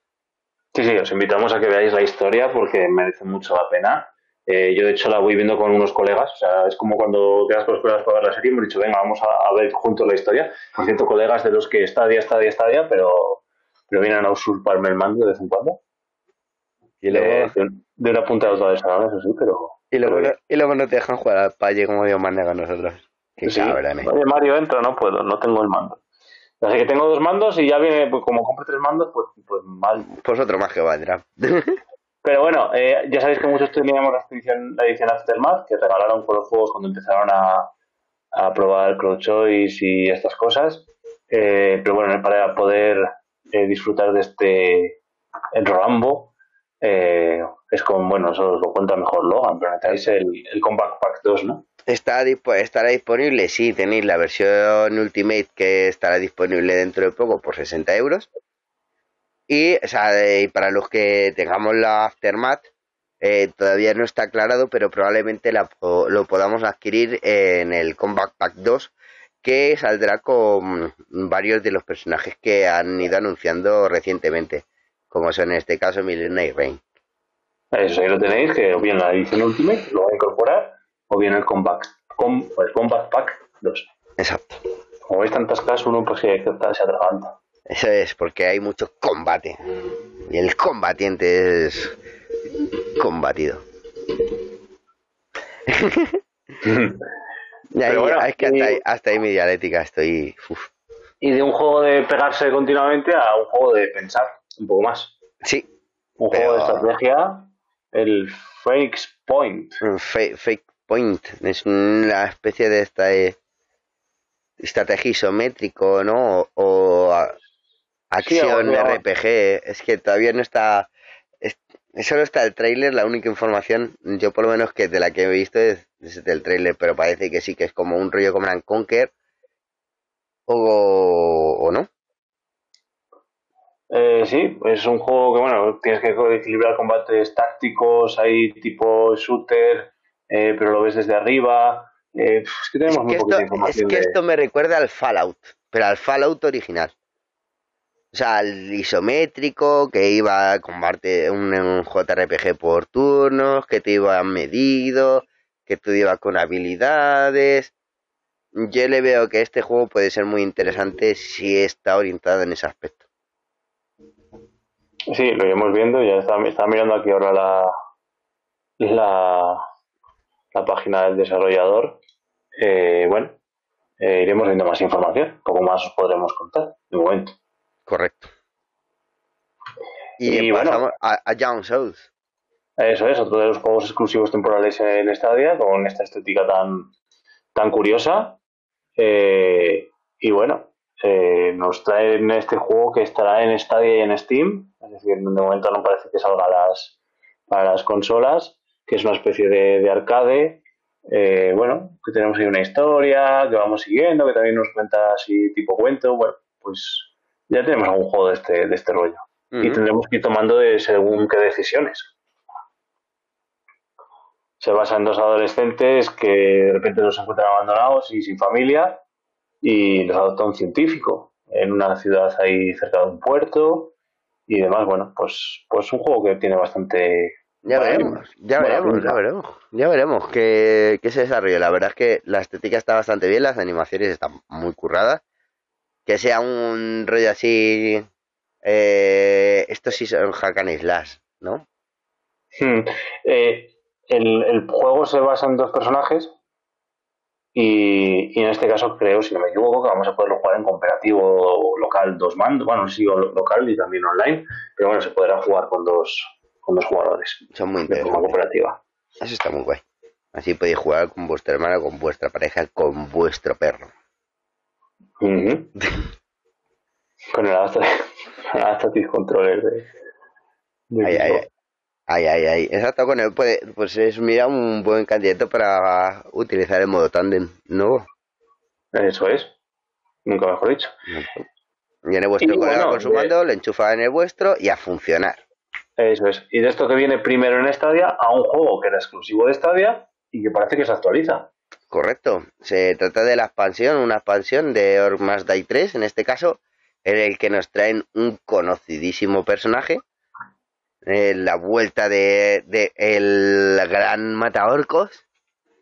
Sí, sí, os invitamos a que veáis la historia porque merece mucho la pena. Eh, yo, de hecho, la voy viendo con unos colegas. O sea, es como cuando quedas con los colegas para ver la serie. Hemos dicho, venga, vamos a, a ver juntos la historia. Por cierto, colegas de los que Stadia, Stadia, Stadia, pero, pero vienen a usurparme el mando de vez en cuando. Y luego, Eh, de, de una punta a otra del salón, eso sí, pero. y, luego, pero no, y luego no te dejan jugar al palle como Dios manda con nosotros. Qué Sí. cabrones. Oye, Mario, entra, no puedo, no tengo el mando. Así que tengo dos mandos y ya viene, pues como compro tres mandos, pues, pues mal. Pues otro más que valdrá. Pero bueno, eh, ya sabéis que muchos teníamos la edición, Aftermath, que regalaron con los juegos cuando empezaron a, a probar Crowd Choice y estas cosas. Eh, pero bueno, para poder eh, disfrutar de este el Rambo, eh, es con, bueno, eso os lo cuenta mejor Logan, pero necesitáis el, el Compact Pack 2, ¿no? ¿Está dispo- ¿Estará disponible? Sí, tenéis la versión Ultimate que estará disponible dentro de poco por 60 euros. Y, o sea, y para los que tengamos la Aftermath, eh, todavía no está aclarado, pero probablemente la lo podamos adquirir en el Combat Pack 2, que saldrá con varios de los personajes que han ido anunciando recientemente, como son en este caso Milena y Rain. Eso ahí lo tenéis, que o bien la edición Ultimate lo va a incorporar, o bien el Compact, com, el Compact Pack 2. Exacto. Como veis tantas casas, uno pues que se atraganta. Eso es, porque hay mucho combate. Y el combatiente es combatido. Y ahí- bueno, es que hasta, y- ahí, hasta ahí mi dialéctica estoy. uf. y de un juego de pegarse continuamente a un juego de pensar un poco más. Sí, Un Pero- juego de estrategia, el Phoenix Point. un fa- fake point. Es una especie de esta eh, estrategia isométrico, ¿no? O, o acción RPG. Es que todavía no está. es- solo está el tráiler, la única información, yo por lo menos que de la que he visto es, es del tráiler, pero parece que sí que es como un rollo como and Conquer. O, o no. Eh, sí, es un juego que, bueno, tienes que equilibrar combates tácticos, hay tipo shooter, eh, pero lo ves desde arriba. Eh, es que tenemos Es que, poquita esto, es información que de- esto me recuerda al Fallout, pero al Fallout original. O sea, al isométrico, que iba a combate un, JRPG por turnos, que te iba medido, que tú ibas con habilidades. Yo le veo que este juego puede ser muy interesante si está orientado en ese aspecto. Sí, lo iremos viendo. Ya está, está mirando aquí ahora la, la, la página del desarrollador. Eh, bueno, eh, iremos viendo más información. Poco más os podremos contar de momento. Correcto. Y, Y bueno. a, a Young Souls. Eso es, otro de los juegos exclusivos temporales en Stadia, con esta estética tan, tan curiosa. Eh, y bueno, eh, nos traen este juego que estará en Stadia y en Steam. Es decir, de momento no parece que salga a las, para las consolas, que es una especie de, de arcade. Eh, bueno, que tenemos ahí una historia que vamos siguiendo, que también nos cuenta así tipo cuento. Bueno, pues ya tenemos algún juego de este, de este rollo. Y tendremos que ir tomando de según qué decisiones se basa en dos adolescentes que de repente los encuentran abandonados y sin familia y los adopta un científico en una ciudad ahí cerca de un puerto y demás. Bueno, pues, pues un juego que tiene bastante... Ya Bueno, veremos, ya buena veremos, ya veremos, ya veremos qué, qué se desarrolla. La verdad es que la estética está bastante bien, las animaciones están muy curradas. Que sea un rollo así Eh, estos sí son hack and slash, ¿no? Hmm. Eh, el, el juego se basa en dos personajes y, y en este caso creo, si no me equivoco, que vamos a poderlo jugar en cooperativo local dos mandos, bueno, sí, lo- local y también online, pero bueno, se podrá jugar con dos, con dos jugadores Son muy interesantes. cooperativa. Eso está muy guay. Así podéis jugar con vuestra hermana, con vuestra pareja, con vuestro perro. Con el Adaptive Controller de, de Ay, ay, ay, ay, ay. Exacto, con él puede, pues es, mira, un buen candidato para utilizar el modo tándem nuevo. Eso es, nunca mejor dicho. Viene vuestro Y colega bueno, con su de- mando, lo enchufa en el vuestro y a funcionar. Eso es. Y de esto que viene primero en Stadia a un juego que era exclusivo de Stadia y que parece que se actualiza. Correcto. Se trata de la expansión, una expansión de Orc Die 3, en este caso, en el que nos traen un conocidísimo personaje. eh, la vuelta de, de el gran mataorcos.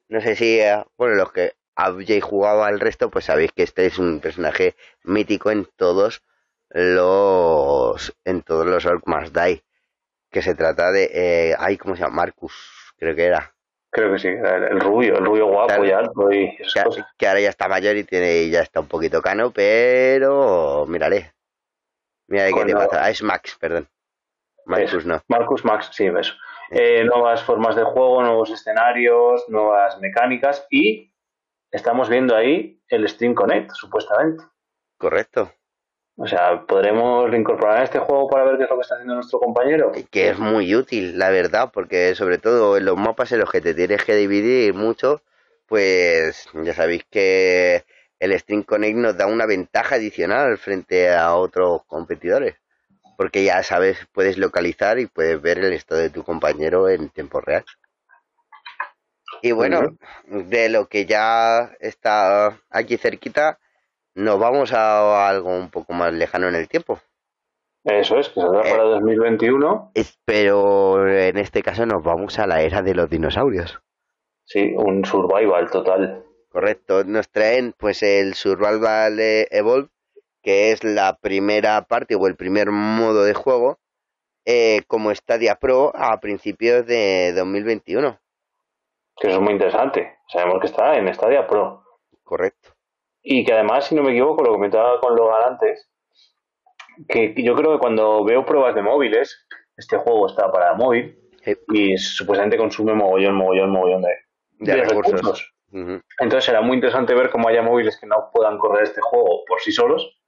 No sé si, eh, bueno, los que habéis jugado al resto, pues sabéis que este es un personaje mítico en todos los en todos los Orc Must Die. Que se trata de, eh, ay, ¿cómo se llama? Marcus, creo que era. Creo que sí, el, rubio, el rubio guapo Claro. y alto y esas que, cosas. que ahora ya está mayor y tiene ya está un poquito cano, pero mírale. Mira qué Con te pasa. Ah, es Max, perdón. Marcus no. Marcus Max, sí, eso. Eh, nuevas formas de juego, nuevos escenarios, nuevas mecánicas y estamos viendo ahí el Stream Connect, supuestamente. Correcto. O sea, ¿podremos incorporar a este juego para ver qué es lo que está haciendo nuestro compañero? Que es muy útil, la verdad, porque sobre todo en los mapas en los que te tienes que dividir mucho, pues ya sabéis que el Stream Connect nos da una ventaja adicional frente a otros competidores. Porque ya sabes, puedes localizar y puedes ver el estado de tu compañero en tiempo real. Y bueno, de lo que ya está aquí cerquita, nos vamos a algo un poco más lejano en el tiempo. Eso es, que saldrá Eh. para 2021. Es- Pero en este caso nos vamos a la era de los dinosaurios. Sí, un survival total. Correcto, nos traen pues el Survival eh, Evolve, que es la primera parte o el primer modo de juego eh, como Stadia Pro a principios de 2021. Que eso es muy interesante. Sabemos que está en Stadia Pro. Correcto. Y que además, si no me equivoco, lo comentaba con Logan antes, que yo creo que cuando veo pruebas de móviles, este juego está para móvil Sí. y supuestamente consume mogollón, mogollón, mogollón de, De de recursos. Entonces será muy interesante ver cómo haya móviles que no puedan correr este juego por sí solos,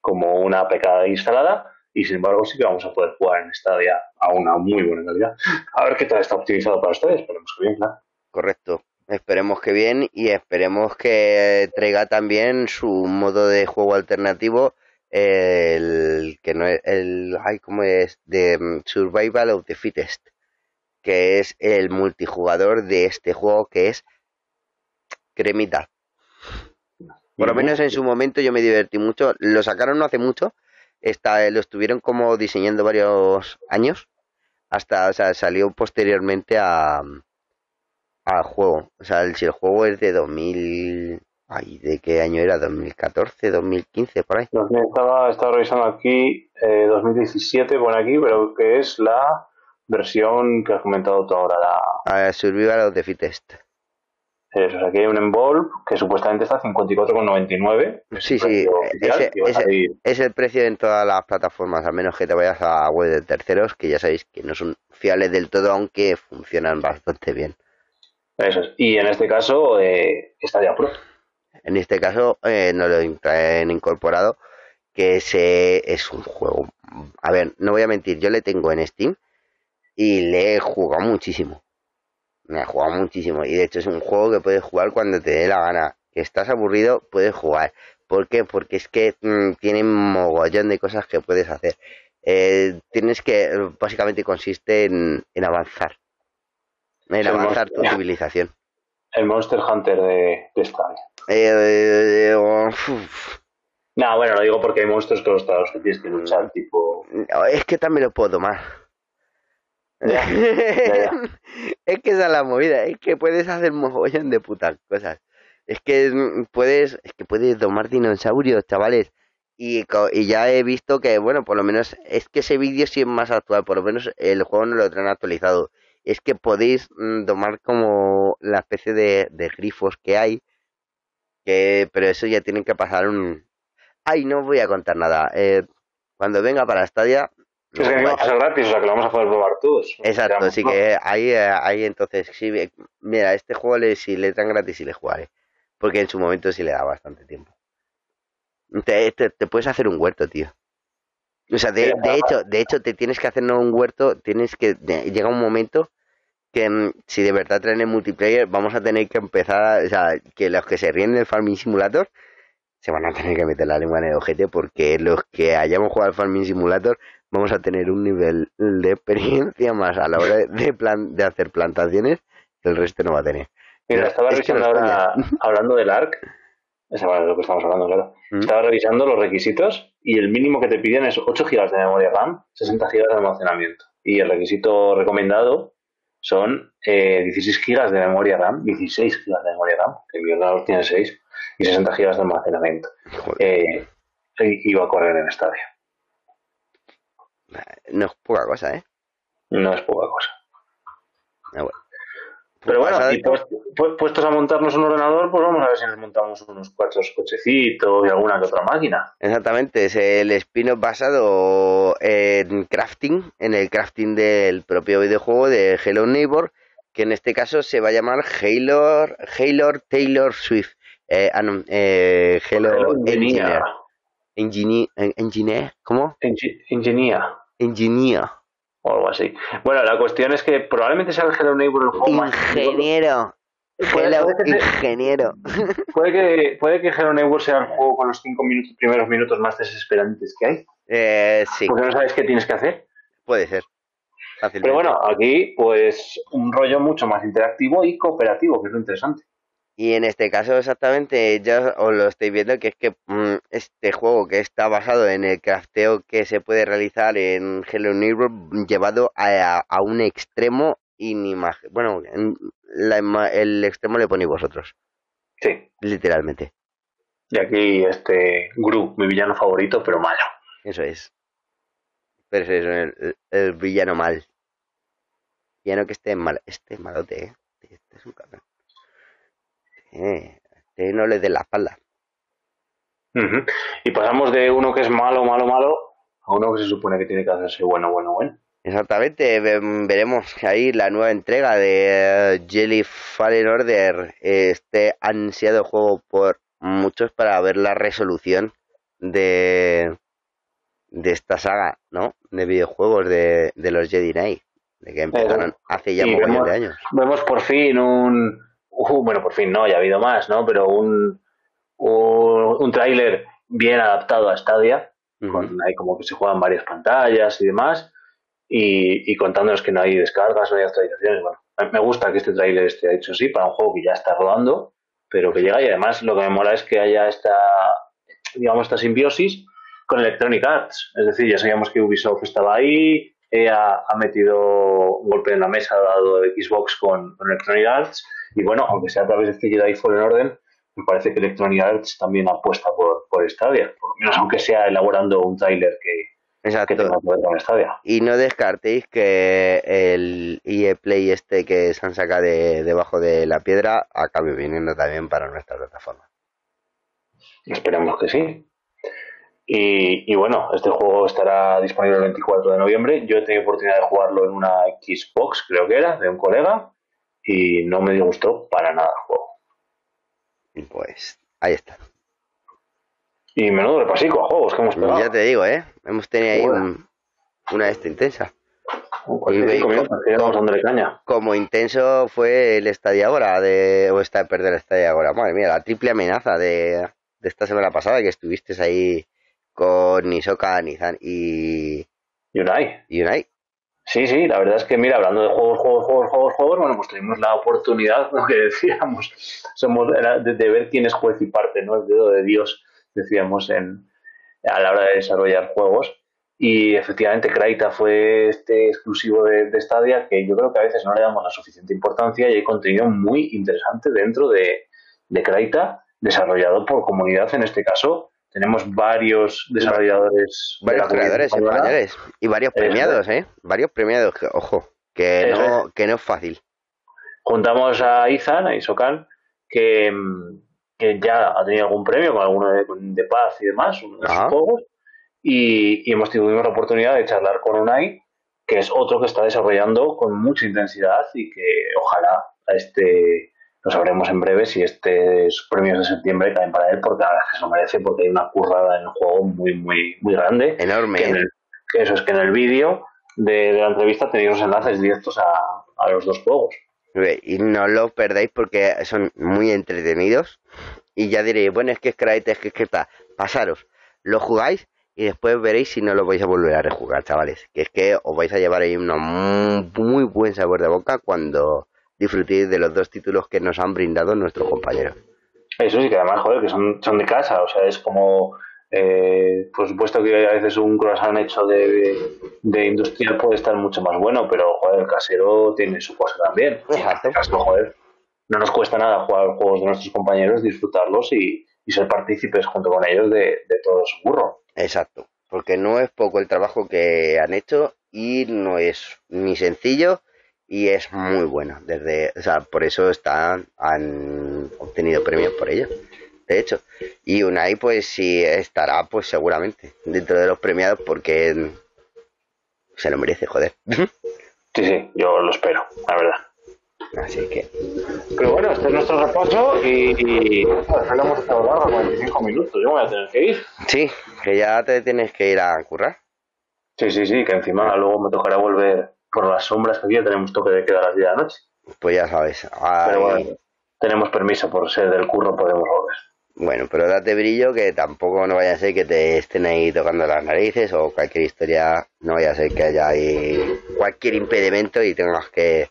como una APK instalada, y sin embargo sí que vamos a poder jugar en Stadia a una muy buena calidad. A ver qué tal está optimizado para Stadia, esperemos que bien, claro. Correcto. Esperemos que bien y esperemos que traiga también su modo de juego alternativo, el que no es el, ay, ¿cómo es? De mm, Survival of the Fittest, que es el multijugador de este juego que es cremita. Por lo menos en su momento yo me divertí mucho. Lo sacaron no hace mucho. Está, lo estuvieron como diseñando varios años. Hasta, o sea, salió posteriormente a al juego. O sea, el- si el juego es de 2000... Ay, ¿de qué año era? ¿2014? ¿2015? Por ahí. Estaba, estaba revisando aquí, eh, 2017 pone aquí, pero que es la versión que has comentado tú ahora, la, Survival of the Fittest. eso, o sea, aquí hay un Envolve que supuestamente está a 54,99. es Sí, sí, ese- Es el precio en todas las plataformas, a menos que te vayas a web de terceros, que ya sabéis que no son fiables del todo, aunque funcionan bastante bien. Eso es. Y en este caso, eh, Stadia Pro. En este caso, eh, no lo traen incorporado, que ese es un juego. A ver, no voy a mentir, yo le tengo en Steam y le he jugado muchísimo. Me he jugado muchísimo. Y de hecho es un juego que puedes jugar cuando te dé la gana. Que estás aburrido, puedes jugar. ¿Por qué? Porque es que mm, tiene mogollón de cosas que puedes hacer. Eh, tienes que, básicamente consiste en avanzar. En Sí, avanzar tu hostia. civilización. El Monster Hunter de, de Stadia. Eh, eh, uf. No, bueno, lo digo porque hay monstruos contra los que tienes que luchar, tipo... No, es que también lo puedo tomar. Ya, ya. es que esa es la movida, es que puedes hacer mogollón de putas cosas. Es que mm, puedes, es que puedes domar dinosaurios, chavales. Y, y ya he visto que, bueno, por lo menos es que ese vídeo sí es más actual, por lo menos el juego no lo traen actualizado. Es que podéis mm, tomar como la especie de, de grifos que hay, que, pero eso ya tienen que pasar un... Ay, no voy a contar nada. Eh, cuando venga para Stadia... Es que va a ser gratis, o sea que lo vamos a poder probar todos. Exacto, así que ahí, eh, ahí entonces, sí, eh, mira, este juego le, si le traen gratis sí le jugaré, porque en su momento sí le da bastante tiempo. Te, te, te puedes hacer un huerto, tío. O sea, de, de hecho, de hecho te tienes que hacer un huerto, tienes que, de- llega un momento que mm, si de verdad traen el multiplayer, vamos a tener que empezar, a- o sea, que los que se ríen del Farming Simulator se van a tener que meter la lengua en el ojete porque los que hayamos jugado al Farming Simulator vamos a tener un nivel de experiencia más a la hora de, plan, de hacer plantaciones que el resto no va a tener. Mira, estaba revisando es ahora, hablando del ARC, esa es lo que estamos hablando, claro. ¿Mm? Estaba revisando los requisitos y el mínimo que te piden es 8 GB de memoria RAM, 60 GB de almacenamiento. Y el requisito recomendado son eh, 16 GB de memoria RAM, 16 GB de memoria RAM, que el ordenador tiene 6, y 60 GB de almacenamiento. Eh, iba a correr en estadio. no es poca cosa, ¿eh? No es poca cosa. Ah, bueno. Pero bueno, y pues- pues- puestos a montarnos un ordenador, pues vamos a ver si nos montamos unos cuantos cochecitos y alguna que otra máquina. Exactamente, es el spin-off basado en crafting, en el crafting del propio videojuego de Hello Neighbor, que en este caso se va a llamar Halo, Halo Taylor Swift. Eh, ah, no, eh, Hello, Hello Engineer. Engineer. en- Engineer. ¿Cómo? Engi- Engineer Engineer. O algo así. Bueno, la cuestión es que probablemente sea el Hello Neighbor el juego más... Ingeniero. Puede- Hello, puede ingeniero. Puede que, puede que Hello Neighbor sea el juego con los cinco minutos, primeros minutos más desesperantes que hay. Eh, sí, Porque no sabes qué tienes que hacer. puede ser. Fácilmente. Pero bueno, aquí pues un rollo mucho más interactivo y cooperativo, que es lo interesante. Y en este caso exactamente ya os lo estáis viendo que es que mm, este juego que está basado en el crafteo que se puede realizar en Hello Neighbor llevado a, a un extremo inimaginable. Bueno, la el extremo le ponéis vosotros, Sí. literalmente. Y aquí este Gru, mi villano favorito, pero malo. Eso es. Pero eso es el, el villano mal. Villano que esté mal, este malote, ¿eh? Este es un cabrón. Eh, este no le dé la espalda. Y pasamos de uno que es malo, malo, malo, a uno que se supone que tiene que hacerse bueno, bueno, bueno. Exactamente, ve- veremos ahí la nueva entrega de eh, Jelly Fallen Order, eh, este ansiado juego por muchos para ver la resolución de, de esta saga, ¿no? De videojuegos de, de los Jedi Knight, de que empezaron hace ya mogollón vemos- de años. Vemos por fin un... uh, bueno, por fin no, ya ha habido más, ¿no? Pero un, un, un tráiler bien adaptado a Stadia, con ahí como que se juegan varias pantallas y demás, y, y contándonos que no hay descargas, no hay actualizaciones. Bueno, me gusta que este tráiler esté hecho así para un juego que ya está rodando, pero que llega y además lo que me mola es que haya esta, digamos, esta simbiosis con Electronic Arts. Es decir, ya sabíamos que Ubisoft estaba ahí, EA ha metido un golpe en la mesa dado Xbox con, con Electronic Arts, y bueno, aunque sea a través de este Jedi Fallen Order, me parece que Electronic Arts también apuesta por, por Stadia, por lo menos aunque sea elaborando un tráiler que, que Exacto. tenga que con. Y no descartéis que el EA Play este que se han sacado de, debajo de la piedra acabe viniendo también para nuestra plataforma. Esperemos que sí. Y, y bueno, este juego estará disponible el 24 de noviembre. Yo he tenido oportunidad de jugarlo en una Xbox, creo que era, de un colega, y no me disgustó para nada el juego. Pues ahí está. Y menudo repasico a juegos que hemos pegado. Ya te digo, ¿eh? Hemos tenido ahí Bueno. un- una esta intensa. 45 y minutos, caña. Como intenso fue el Stadia ahora, de, o esta perder el Stadia ahora. Madre mía, la triple amenaza de, de esta semana pasada que estuviste ahí con Nisoka, Nizan y, Yunai. y Unai. Sí, sí, la verdad es que, mira, hablando de juegos, juegos, juegos, juegos, juegos, bueno, pues tuvimos la oportunidad, lo que decíamos, somos de, de ver quién es juez y parte, ¿no? El dedo de Dios, decíamos, en, a la hora de desarrollar juegos. Y efectivamente, Kraita fue este exclusivo de, de Stadia que yo creo que a veces no le damos la suficiente importancia y hay contenido muy interesante dentro de, de Kraita, desarrollado por comunidad, en este caso, tenemos varios desarrolladores. Varios creadores españoles y varios premiados, ¿eh? Varios premiados, ojo, que no, que no es fácil. Juntamos a Izan, a Isokan, que, que ya ha tenido algún premio con alguno de, paz y demás, uno de sus juegos, y, hemos tenido la oportunidad de charlar con Unai, que es otro que está desarrollando con mucha intensidad y que ojalá a este lo sabremos en breve si este es premios de septiembre también para él, porque la verdad es que se lo merece, porque hay una currada en el juego muy, muy, muy grande. Enorme. ¿eh? eso es que en el vídeo de, la entrevista tenéis los enlaces directos a, a los dos juegos. Y no lo perdáis porque son muy entretenidos. Y ya diréis, bueno, es que es Crytek, es que es que pasaros. Lo jugáis y después veréis si no lo vais a volver a rejugar, chavales. Que es que os vais a llevar ahí un muy buen sabor de boca cuando disfrutéis de los dos títulos que nos han brindado nuestros compañeros. Eso sí, que además, joder, que son, son de casa, o sea, es como, eh, por supuesto que a veces un croissant hecho de, de, industrial puede estar mucho más bueno, pero, joder, el casero tiene su cosa también. Exacto. joder, no nos cuesta nada jugar juegos de nuestros compañeros, disfrutarlos y, y ser partícipes junto con ellos de, de todo su burro. Exacto, porque no es poco el trabajo que han hecho y no es ni sencillo y es muy bueno. Desde, o sea, por eso están, han obtenido premios por ello. De hecho, y Unai pues sí estará pues seguramente dentro de los premiados porque se lo merece, joder. Sí, sí, yo lo espero, la verdad. Así que. Pero bueno, este es nuestro repaso y, y lo hemos estado largo, 45 minutos. Yo voy a tener que ir. Sí, que ya te tienes que ir a currar. Sí, sí, sí, que encima luego me tocará volver por las sombras que aquí tenemos toque de queda a las 10 de la noche. Pues ya sabes. Pero bueno, tenemos permiso por ser del curro, podemos volver. Bueno, pero date brillo que tampoco no vaya a ser que te estén ahí tocando las narices o cualquier historia, no vaya a ser que haya ahí cualquier impedimento y tengas que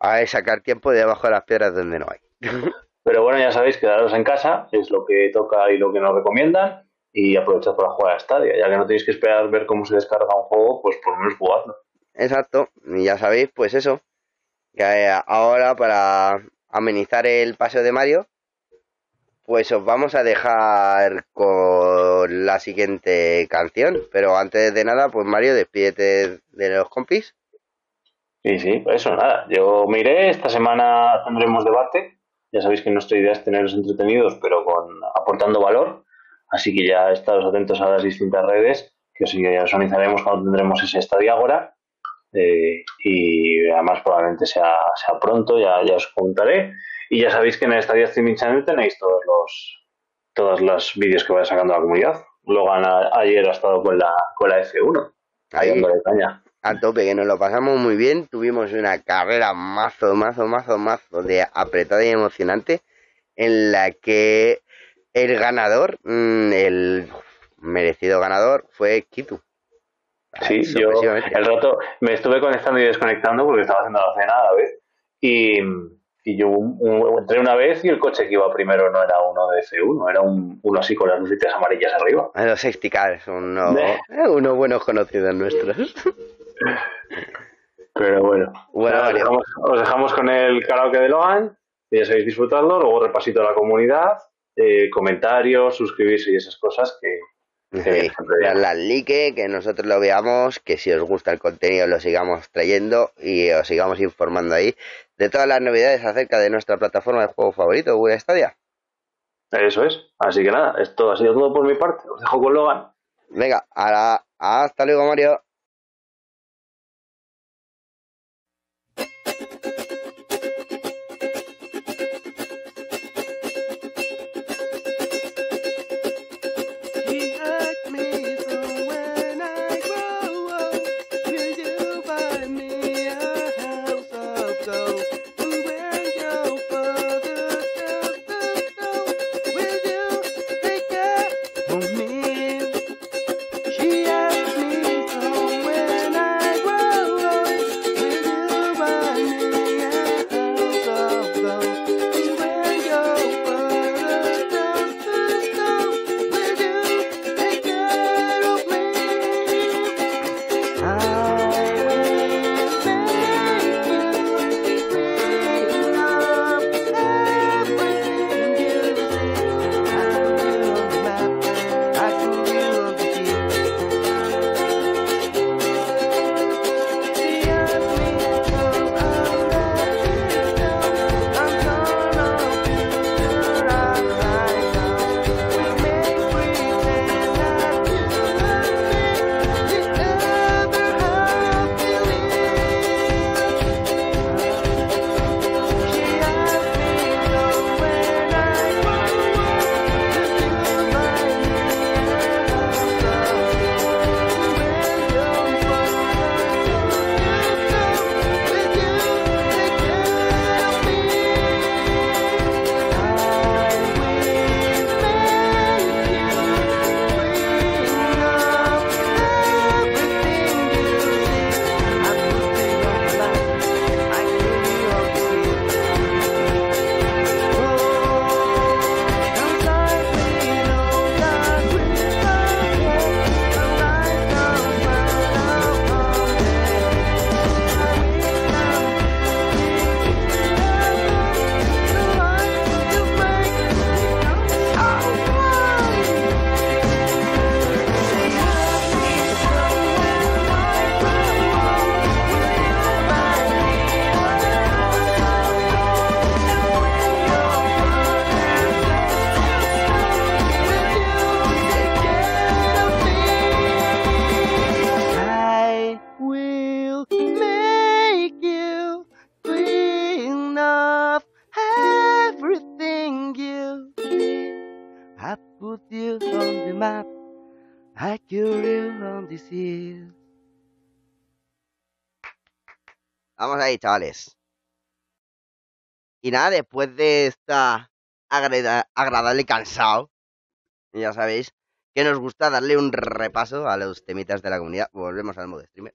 a sacar tiempo de debajo de las piedras donde no hay. Pero bueno, ya sabéis, quedaros en casa, es lo que toca y lo que nos recomiendan, y aprovechad para jugar a Stadia, ya que no tenéis que esperar ver cómo se descarga un juego, pues por lo menos jugadlo. Exacto, y ya sabéis, pues eso, que ahora para amenizar el paseo de Mario, pues os vamos a dejar con la siguiente canción, pero antes de nada, pues Mario, despídete de los compis. Sí, sí, eso nada, yo me iré, esta semana tendremos debate, ya sabéis que nuestra idea es tenerlos entretenidos, pero con aportando valor, así que ya estados atentos a las distintas redes, que os organizaremos cuando tendremos ese estadio ahora eh, y además probablemente sea, sea pronto, ya, ya os contaré. Y ya sabéis que en el Stadia Streaming Channel tenéis todos los todos los vídeos que vaya sacando la comunidad. Logan ayer ha estado con la, con la F1, ahí caña. A tope, que nos lo pasamos muy bien. Tuvimos una carrera mazo, mazo, mazo, mazo de apretada y emocionante en la que el ganador, mm, el merecido ganador, fue Kitu. Sí, yo el rato me estuve conectando y desconectando porque estaba haciendo la cena a la vez. Y, y yo entré una vez y el coche que iba primero no era uno de C1, era un, uno así con las luces amarillas arriba. Los safety cars, uno, eh, unos buenos conocidos nuestros. Pero bueno, bueno os, dejamos, con el karaoke de Logan, que ya sabéis disfrutarlo, luego repasito a la comunidad, eh, comentarios, suscribirse y esas cosas que, darle al like, que nosotros lo veamos, que si os gusta el contenido lo sigamos trayendo y os sigamos informando ahí de todas las novedades acerca de nuestra plataforma de juego favorito, Google Stadia. Eso es. Así que nada, esto ha sido todo por mi parte. Os dejo con Logan. Venga, ahora, hasta luego, Mario. Chavales. Y nada, después de esta agrada- agradable cansado, ya sabéis que nos gusta darle un repaso a los temitas de la comunidad. Volvemos al modo streamer.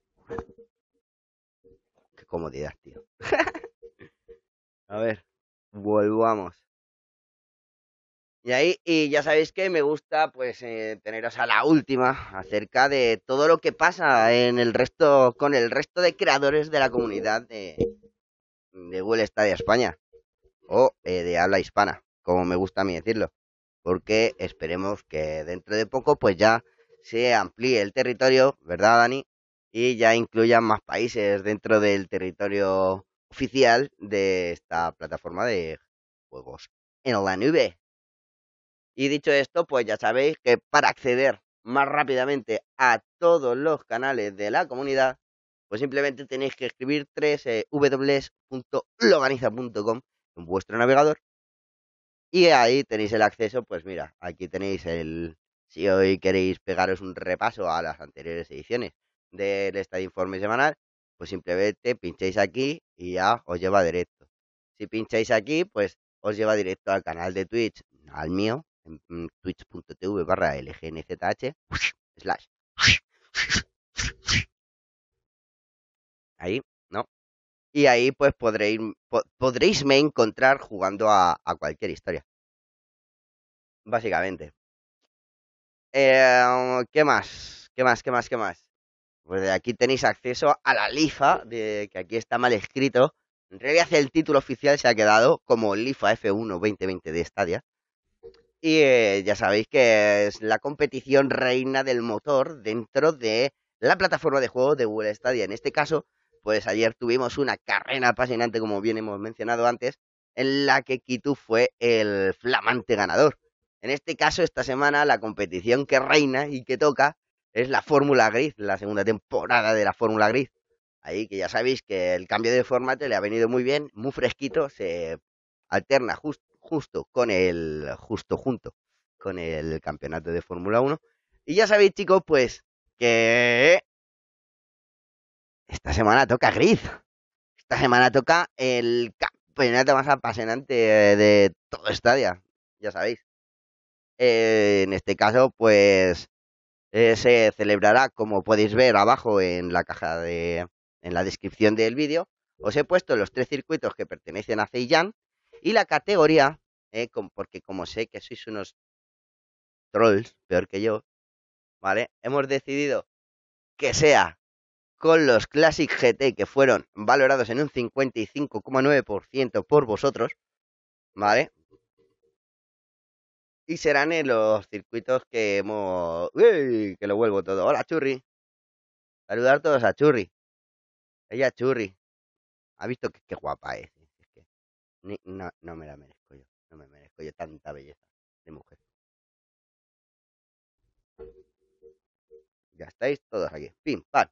Qué comodidad, tío. a ver, volvamos. Y ahí, y ya sabéis que me gusta pues eh, teneros a la última acerca de todo lo que pasa en el resto, con el resto de creadores de la comunidad de, de Google Stadia España. O eh, de habla hispana, como me gusta a mí decirlo. Porque esperemos que dentro de poco pues ya se amplíe el territorio, ¿verdad Dani? Y ya incluyan más países dentro del territorio oficial de esta plataforma de juegos en la nube. Y dicho esto, pues ya sabéis que para acceder más rápidamente a todos los canales de la comunidad, pues simplemente tenéis que escribir 3 www.loganiza.com en vuestro navegador y ahí tenéis el acceso, pues mira, aquí tenéis el... Si hoy queréis pegaros un repaso a las anteriores ediciones del Estadio Informe Semanal, pues simplemente pincháis aquí y ya os lleva directo. Si pincháis aquí, pues os lleva directo al canal de Twitch, al mío, en twitch.tv barra lgnzh, slash. Ahí, ¿no? Y ahí pues podréis, po- me encontrar jugando a, a cualquier historia. Básicamente. Eh, ¿Qué más? ¿Qué más? ¿Qué más? ¿Qué más? Pues de aquí tenéis acceso a la LIFA, de, que aquí está mal escrito. En realidad el título oficial se ha quedado como LIFA F1 2020 de Stadia. Y eh, ya sabéis que es la competición reina del motor dentro de la plataforma de juego de Google Stadia. En este caso, pues ayer tuvimos una carrera apasionante, como bien hemos mencionado antes, en la que Kitu fue el flamante ganador. En este caso, esta semana, la competición que reina y que toca es la Fórmula Grid, la segunda temporada de la Fórmula Grid. Ahí que ya sabéis que el cambio de formato le ha venido muy bien, muy fresquito, se alterna jus- justo con el, justo junto con el campeonato de Fórmula 1. Y ya sabéis, chicos, pues que esta semana toca Grid. Esta semana toca el campeonato más apasionante de todo Stadia, ya sabéis. Eh, en este caso, pues eh, se celebrará, como podéis ver abajo en la caja de, en la descripción del vídeo, os he puesto los tres circuitos que pertenecen a Zeiyan y la categoría, eh, porque como sé que sois unos trolls, peor que yo, ¿vale? Hemos decidido que sea con los Classic GT que fueron valorados en un 55,9% por vosotros, ¿vale? Y serán en los circuitos que hemos... ¡Uy! Que lo vuelvo todo. Hola, Churri. Saludar todos a Churri. Ella, Churri. Ha visto que qué guapa es. No, no me la merezco yo. No me merezco yo tanta belleza de mujer. Ya estáis todos aquí. Pim, pam.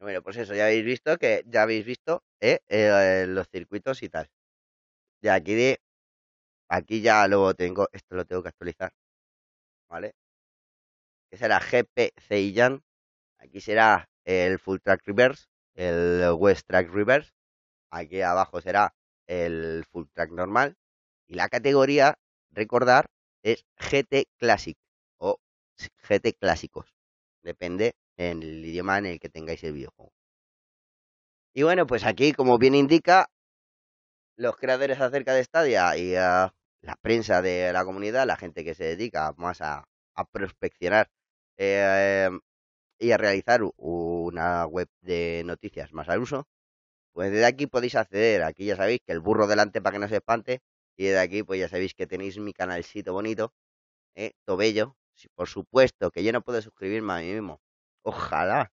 Bueno, pues eso, ya habéis visto que ya habéis visto eh, eh, los circuitos y tal. Y aquí de aquí ya lo tengo, esto lo tengo que actualizar. ¿Vale? Que será GP Zeiyan. Aquí será el Full Track Reverse, el West Track Reverse. Aquí abajo será el Full Track normal. Y la categoría, recordar, es GT Classic o GT Clásicos. Depende en el idioma en el que tengáis el videojuego. Y bueno, pues aquí, como bien indica, los creadores acerca de Stadia y uh, la prensa de la comunidad, la gente que se dedica más a, a prospeccionar eh, y a realizar una web de noticias más al uso, pues desde aquí podéis acceder. Aquí ya sabéis que el burro delante para que no se espante. Y desde aquí, pues ya sabéis que tenéis mi canalcito bonito, eh, Tobello. Por supuesto que yo no puedo suscribirme a mí mismo. Ojalá.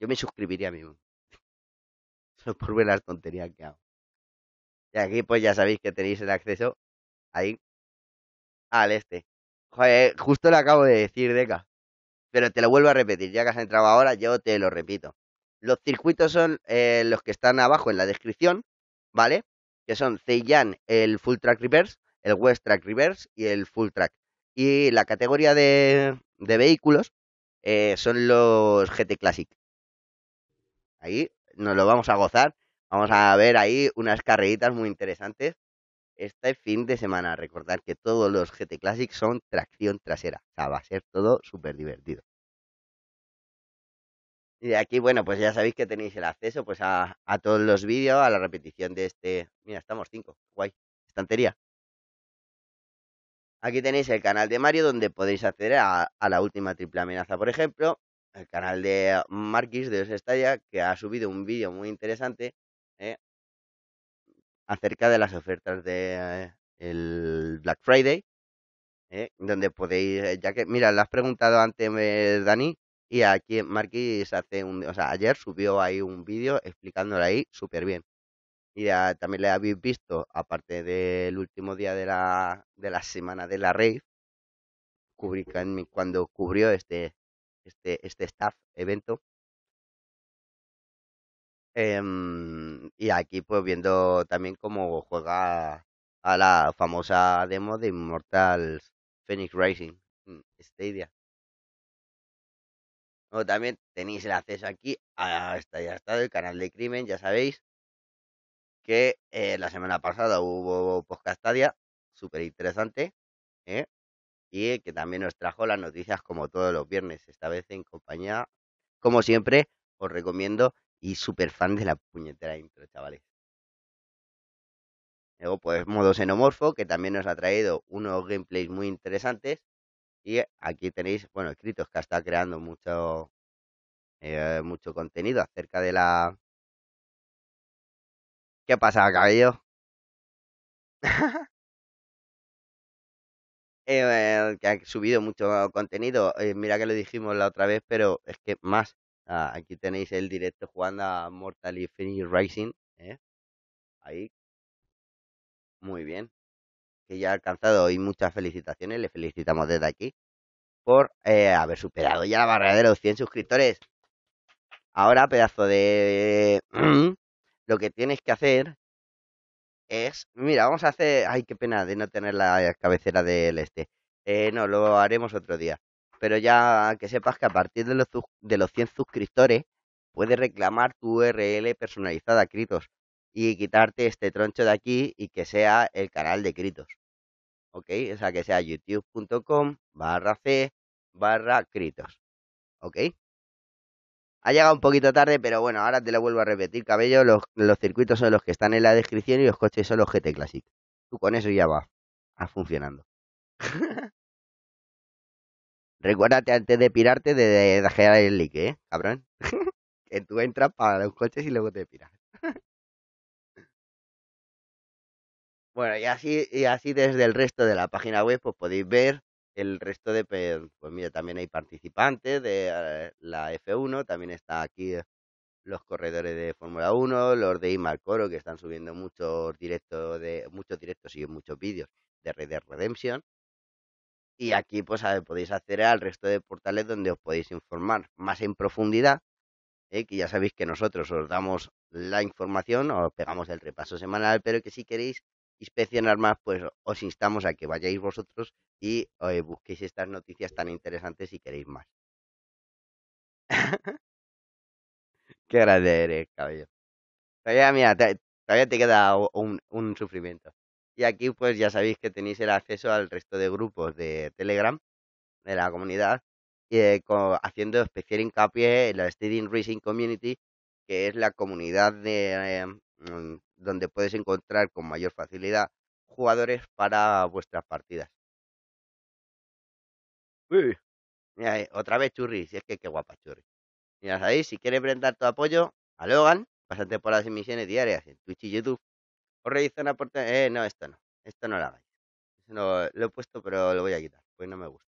Yo me suscribiría a mí mismo. Solo por ver las tonterías que hago. Y aquí, pues ya sabéis que tenéis el acceso ahí al este. Joder, justo lo acabo de decir, Deca. Pero te lo vuelvo a repetir, ya que has entrado ahora, yo te lo repito. Los circuitos son eh, los que están abajo en la descripción, ¿vale? Que son Zeiyan, el Full Track Reverse, el West Track Reverse y el Full Track. Y la categoría de, de vehículos eh, son los GT Classic. Ahí nos lo vamos a gozar. Vamos a ver ahí unas carreritas muy interesantes este fin de semana. Recordar que todos los GT Classic son tracción trasera. O sea, va a ser todo súper divertido. Y de aquí, bueno, pues ya sabéis que tenéis el acceso pues a, a todos los vídeos, a la repetición de este... Mira, estamos cinco. Guay. Estantería. Aquí tenéis el canal de Mario donde podéis acceder a, la última triple amenaza, por ejemplo. El canal de Marquis de Os que ha subido un vídeo muy interesante ¿eh? acerca de las ofertas de eh, el Black Friday. ¿eh? Donde podéis, ya que, mira, le has preguntado antes, Dani, y aquí Marquis hace un, o sea, ayer subió ahí un vídeo explicándolo ahí súper bien. Y ya también le habéis visto, aparte del último día de la, de la semana de la rave, cuando cubrió este, este, este staff evento. Em, y aquí pues viendo también cómo juega a la famosa demo de Immortals Phoenix Racing en Stadia. O también tenéis el acceso aquí a este ya está el canal de Crimen, ya sabéis que eh, la semana pasada hubo Podcastadia, súper interesante, ¿eh? y que también nos trajo las noticias como todos los viernes, esta vez en compañía, como siempre, os recomiendo y súper fan de la puñetera intro, chavales. Luego, pues, modo xenomorfo, que también nos ha traído unos gameplays muy interesantes. Y aquí tenéis, bueno, escritos que está creando mucho, eh, mucho contenido acerca de la... ¿Qué pasa, cabello? Eh, que ha subido mucho contenido. Eh, mira que lo dijimos la otra vez, pero es que más. Ah, aquí tenéis el directo jugando a Mortal y Phoenix Racing. ¿eh? Ahí, muy bien. Que ya ha alcanzado y muchas felicitaciones. Le felicitamos desde aquí por eh, haber superado ya la barrera de los 100 suscriptores. Ahora, pedazo de... Lo que tienes que hacer es... Mira, vamos a hacer... Ay, qué pena de no tener la cabecera del este. Eh, no, lo haremos otro día. Pero ya que sepas que a partir de los, de los 100 suscriptores puedes reclamar tu URL personalizada, Critos. Y quitarte este troncho de aquí y que sea el canal de Critos. ¿Ok? O sea, que sea youtube.com barra C barra Critos. ¿Ok? Ha llegado un poquito tarde, pero bueno, ahora te lo vuelvo a repetir, cabello. Los, circuitos son los que están en la descripción y los coches son los GT Classic. Tú con eso ya va, va funcionando. Recuérdate antes de pirarte de dejar el like, ¿eh? Cabrón. que tú entras para los coches y luego te piras. Bueno, y así, y así desde el resto de la página web, pues podéis ver el resto de, pues mira, también hay participantes de eh, la F1, también está aquí eh, los corredores de Fórmula 1, los de Imarcoro, que están subiendo muchos directos de, muchos directos y muchos vídeos de Red Dead Redemption. Y aquí pues a- podéis acceder al resto de portales donde os podéis informar más en profundidad, ¿eh? que ya sabéis que nosotros os damos la información, os pegamos el repaso semanal, pero que si queréis inspeccionar más, pues os instamos a que vayáis vosotros y eh, busquéis estas noticias tan interesantes si queréis más. Qué grande eres, cabello. Todavía, mira, todavía te queda un, un sufrimiento. Y aquí pues ya sabéis que tenéis el acceso al resto de grupos de Telegram de la comunidad, eh, co- haciendo especial hincapié en la Steady Racing Community, que es la comunidad de, eh, donde puedes encontrar con mayor facilidad jugadores para vuestras partidas. Uy, mira, eh, otra vez Churri, si es que qué guapa Churri. Mira, sabéis, si quieres brindar tu apoyo a Logan, por las emisiones diarias en Twitch y YouTube. Os realizo una aportación. Eh, no, esto no. Esto no lo hagáis. Eso no, lo he puesto, pero lo voy a quitar, pues no me gusta.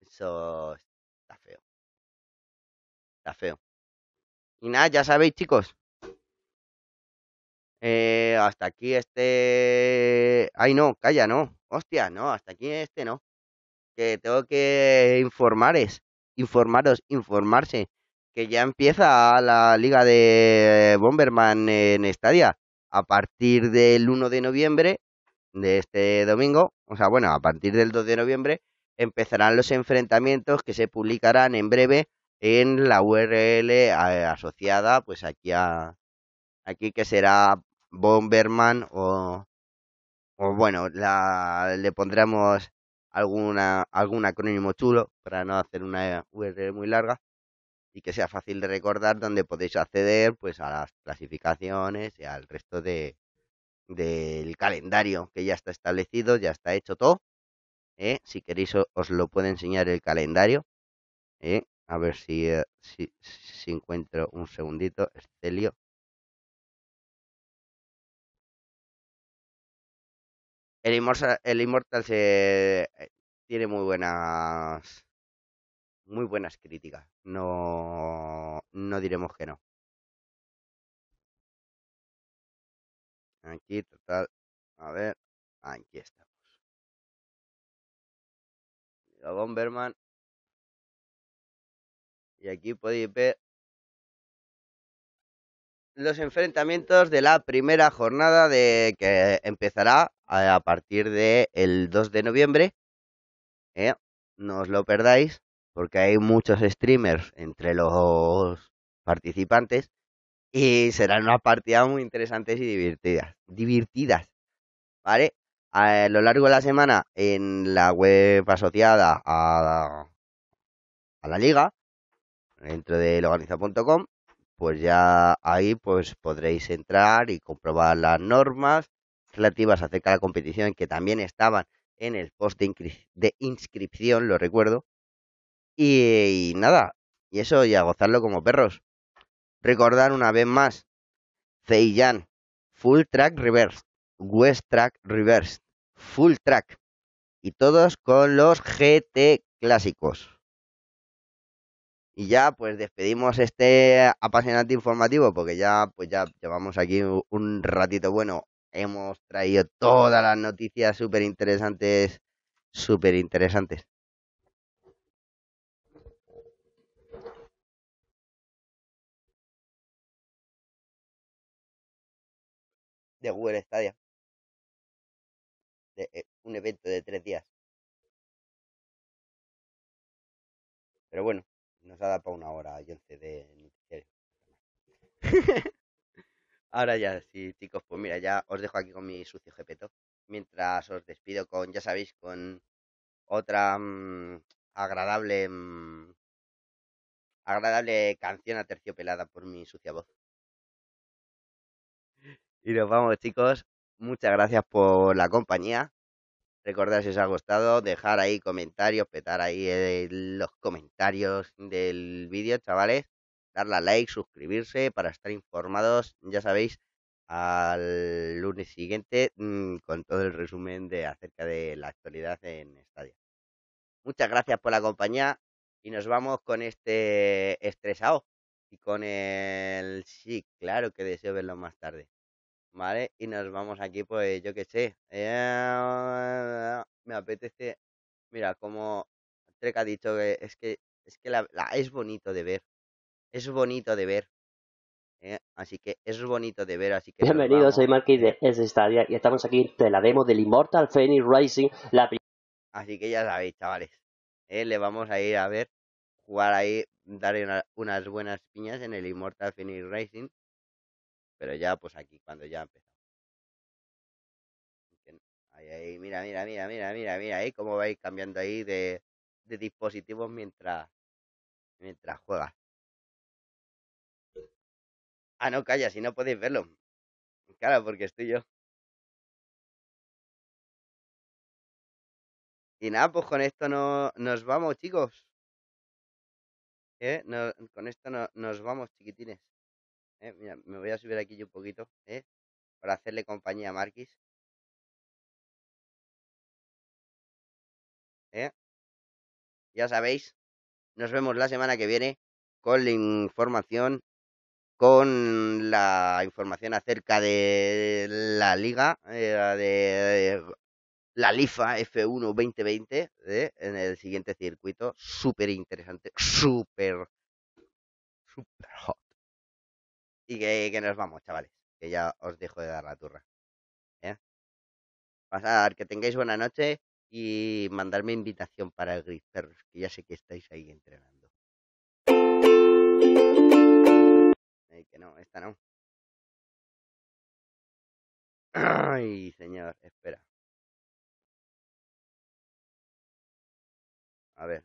Eso está feo, está feo. Y nada, ya sabéis, chicos. Eh, hasta aquí este. Ay, no, calla, no. Hostia, no, hasta aquí este no. Que tengo que informares, informaros, informarse. Que ya empieza la liga de Bomberman en Stadia. A partir del 1 de noviembre de este domingo, o sea, bueno, a partir del 2 de noviembre, empezarán los enfrentamientos que se publicarán en breve en la URL eh, asociada, pues aquí a aquí que será Bomberman o, o bueno, la, le pondremos alguna algún acrónimo chulo para no hacer una URL muy larga y que sea fácil de recordar donde podéis acceder pues a las clasificaciones y al resto de del calendario que ya está establecido, ya está hecho todo. ¿eh? Si queréis os lo puedo enseñar el calendario. ¿eh? A ver si, eh, si, si encuentro un segundito, Estelio. El Immortal, el Immortal se tiene muy buenas muy buenas críticas. No no diremos que no. Aquí total, a ver, aquí estamos. Bomberman y aquí podéis ver los enfrentamientos de la primera jornada de que empezará a partir del el 2 de noviembre. ¿eh? No os lo perdáis porque hay muchos streamers entre los participantes y serán unas partidas muy interesantes y divertidas. Divertidas, ¿vale? A lo largo de la semana en la web asociada a, a la liga dentro de loganiza.com, pues ya ahí pues podréis entrar y comprobar las normas relativas acerca de la competición que también estaban en el post de, inscripción, lo recuerdo. Y, nada, y eso y a gozarlo como perros. Recordar una vez más, Zeiyan, Full Track Reverse, West Track Reverse, Full Track. Y todos con los GT clásicos. Y ya pues despedimos este apasionante informativo porque ya pues ya llevamos aquí un ratito bueno. Hemos traído todas las noticias súper interesantes, súper interesantes. De Google Stadia. De, eh, un evento de tres días. Pero bueno, nos ha dado para una hora y de. Ahora ya, sí, chicos, pues mira, ya os dejo aquí con mi sucio jepeto. Mientras os despido con, ya sabéis, con otra mm, agradable mm, agradable canción aterciopelada por mi sucia voz. Y nos vamos, chicos. Muchas gracias por la compañía. Recordad si os ha gustado, dejar ahí comentarios, petar ahí eh, los comentarios del vídeo, chavales. Darle a like, suscribirse para estar informados, ya sabéis, al lunes siguiente mm, con todo el resumen de acerca de la actualidad en Stadia. Muchas gracias por la compañía y nos vamos con este estresado y con el sí, claro que deseo verlo más tarde. ¿Vale? Y nos vamos aquí, pues yo qué sé. Eh, me apetece. Mira, como Trek ha dicho que es que es que la, es bonito de ver. Es bonito de ver. ¿eh? Así que es bonito de ver. Así que Bienvenidos, soy Marquis de S Stadia y estamos aquí de la demo del Immortal Phoenix Racing. La... Así que ya sabéis, chavales. ¿eh? Le vamos a ir a ver jugar ahí, darle unas buenas piñas en el Immortal Phoenix Racing pero ya, pues aquí, cuando ya empezó. Ahí, ahí, mira, mira, mira, mira, mira, mira, ahí cómo vais cambiando ahí de, de dispositivos mientras, mientras juegas. Ah, no, calla, si no podéis verlo. Claro, porque estoy yo. Y nada, pues con esto no, nos vamos, chicos. ¿Eh? No, con esto no, nos vamos, chiquitines. Eh, me voy a subir aquí un poquito, ¿eh? Para hacerle compañía a Marquis. ¿Eh? Ya sabéis, nos vemos la semana que viene con la información, con la información acerca de la liga, eh, de, la LIFA F1 2020, ¿eh? en el siguiente circuito. Súper interesante, súper, súper hot. Y que, nos vamos, chavales. Que ya os dejo de dar la turra. Pasar, que tengáis buena noche y mandarme invitación para el Perros, que ya sé que estáis ahí entrenando. Que no, esta no. Ay, señor, espera. A ver.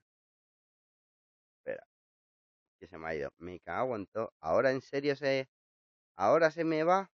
Espera. Que se me ha ido. Me cago en todo. Ahora en serio se. Ahora se me va.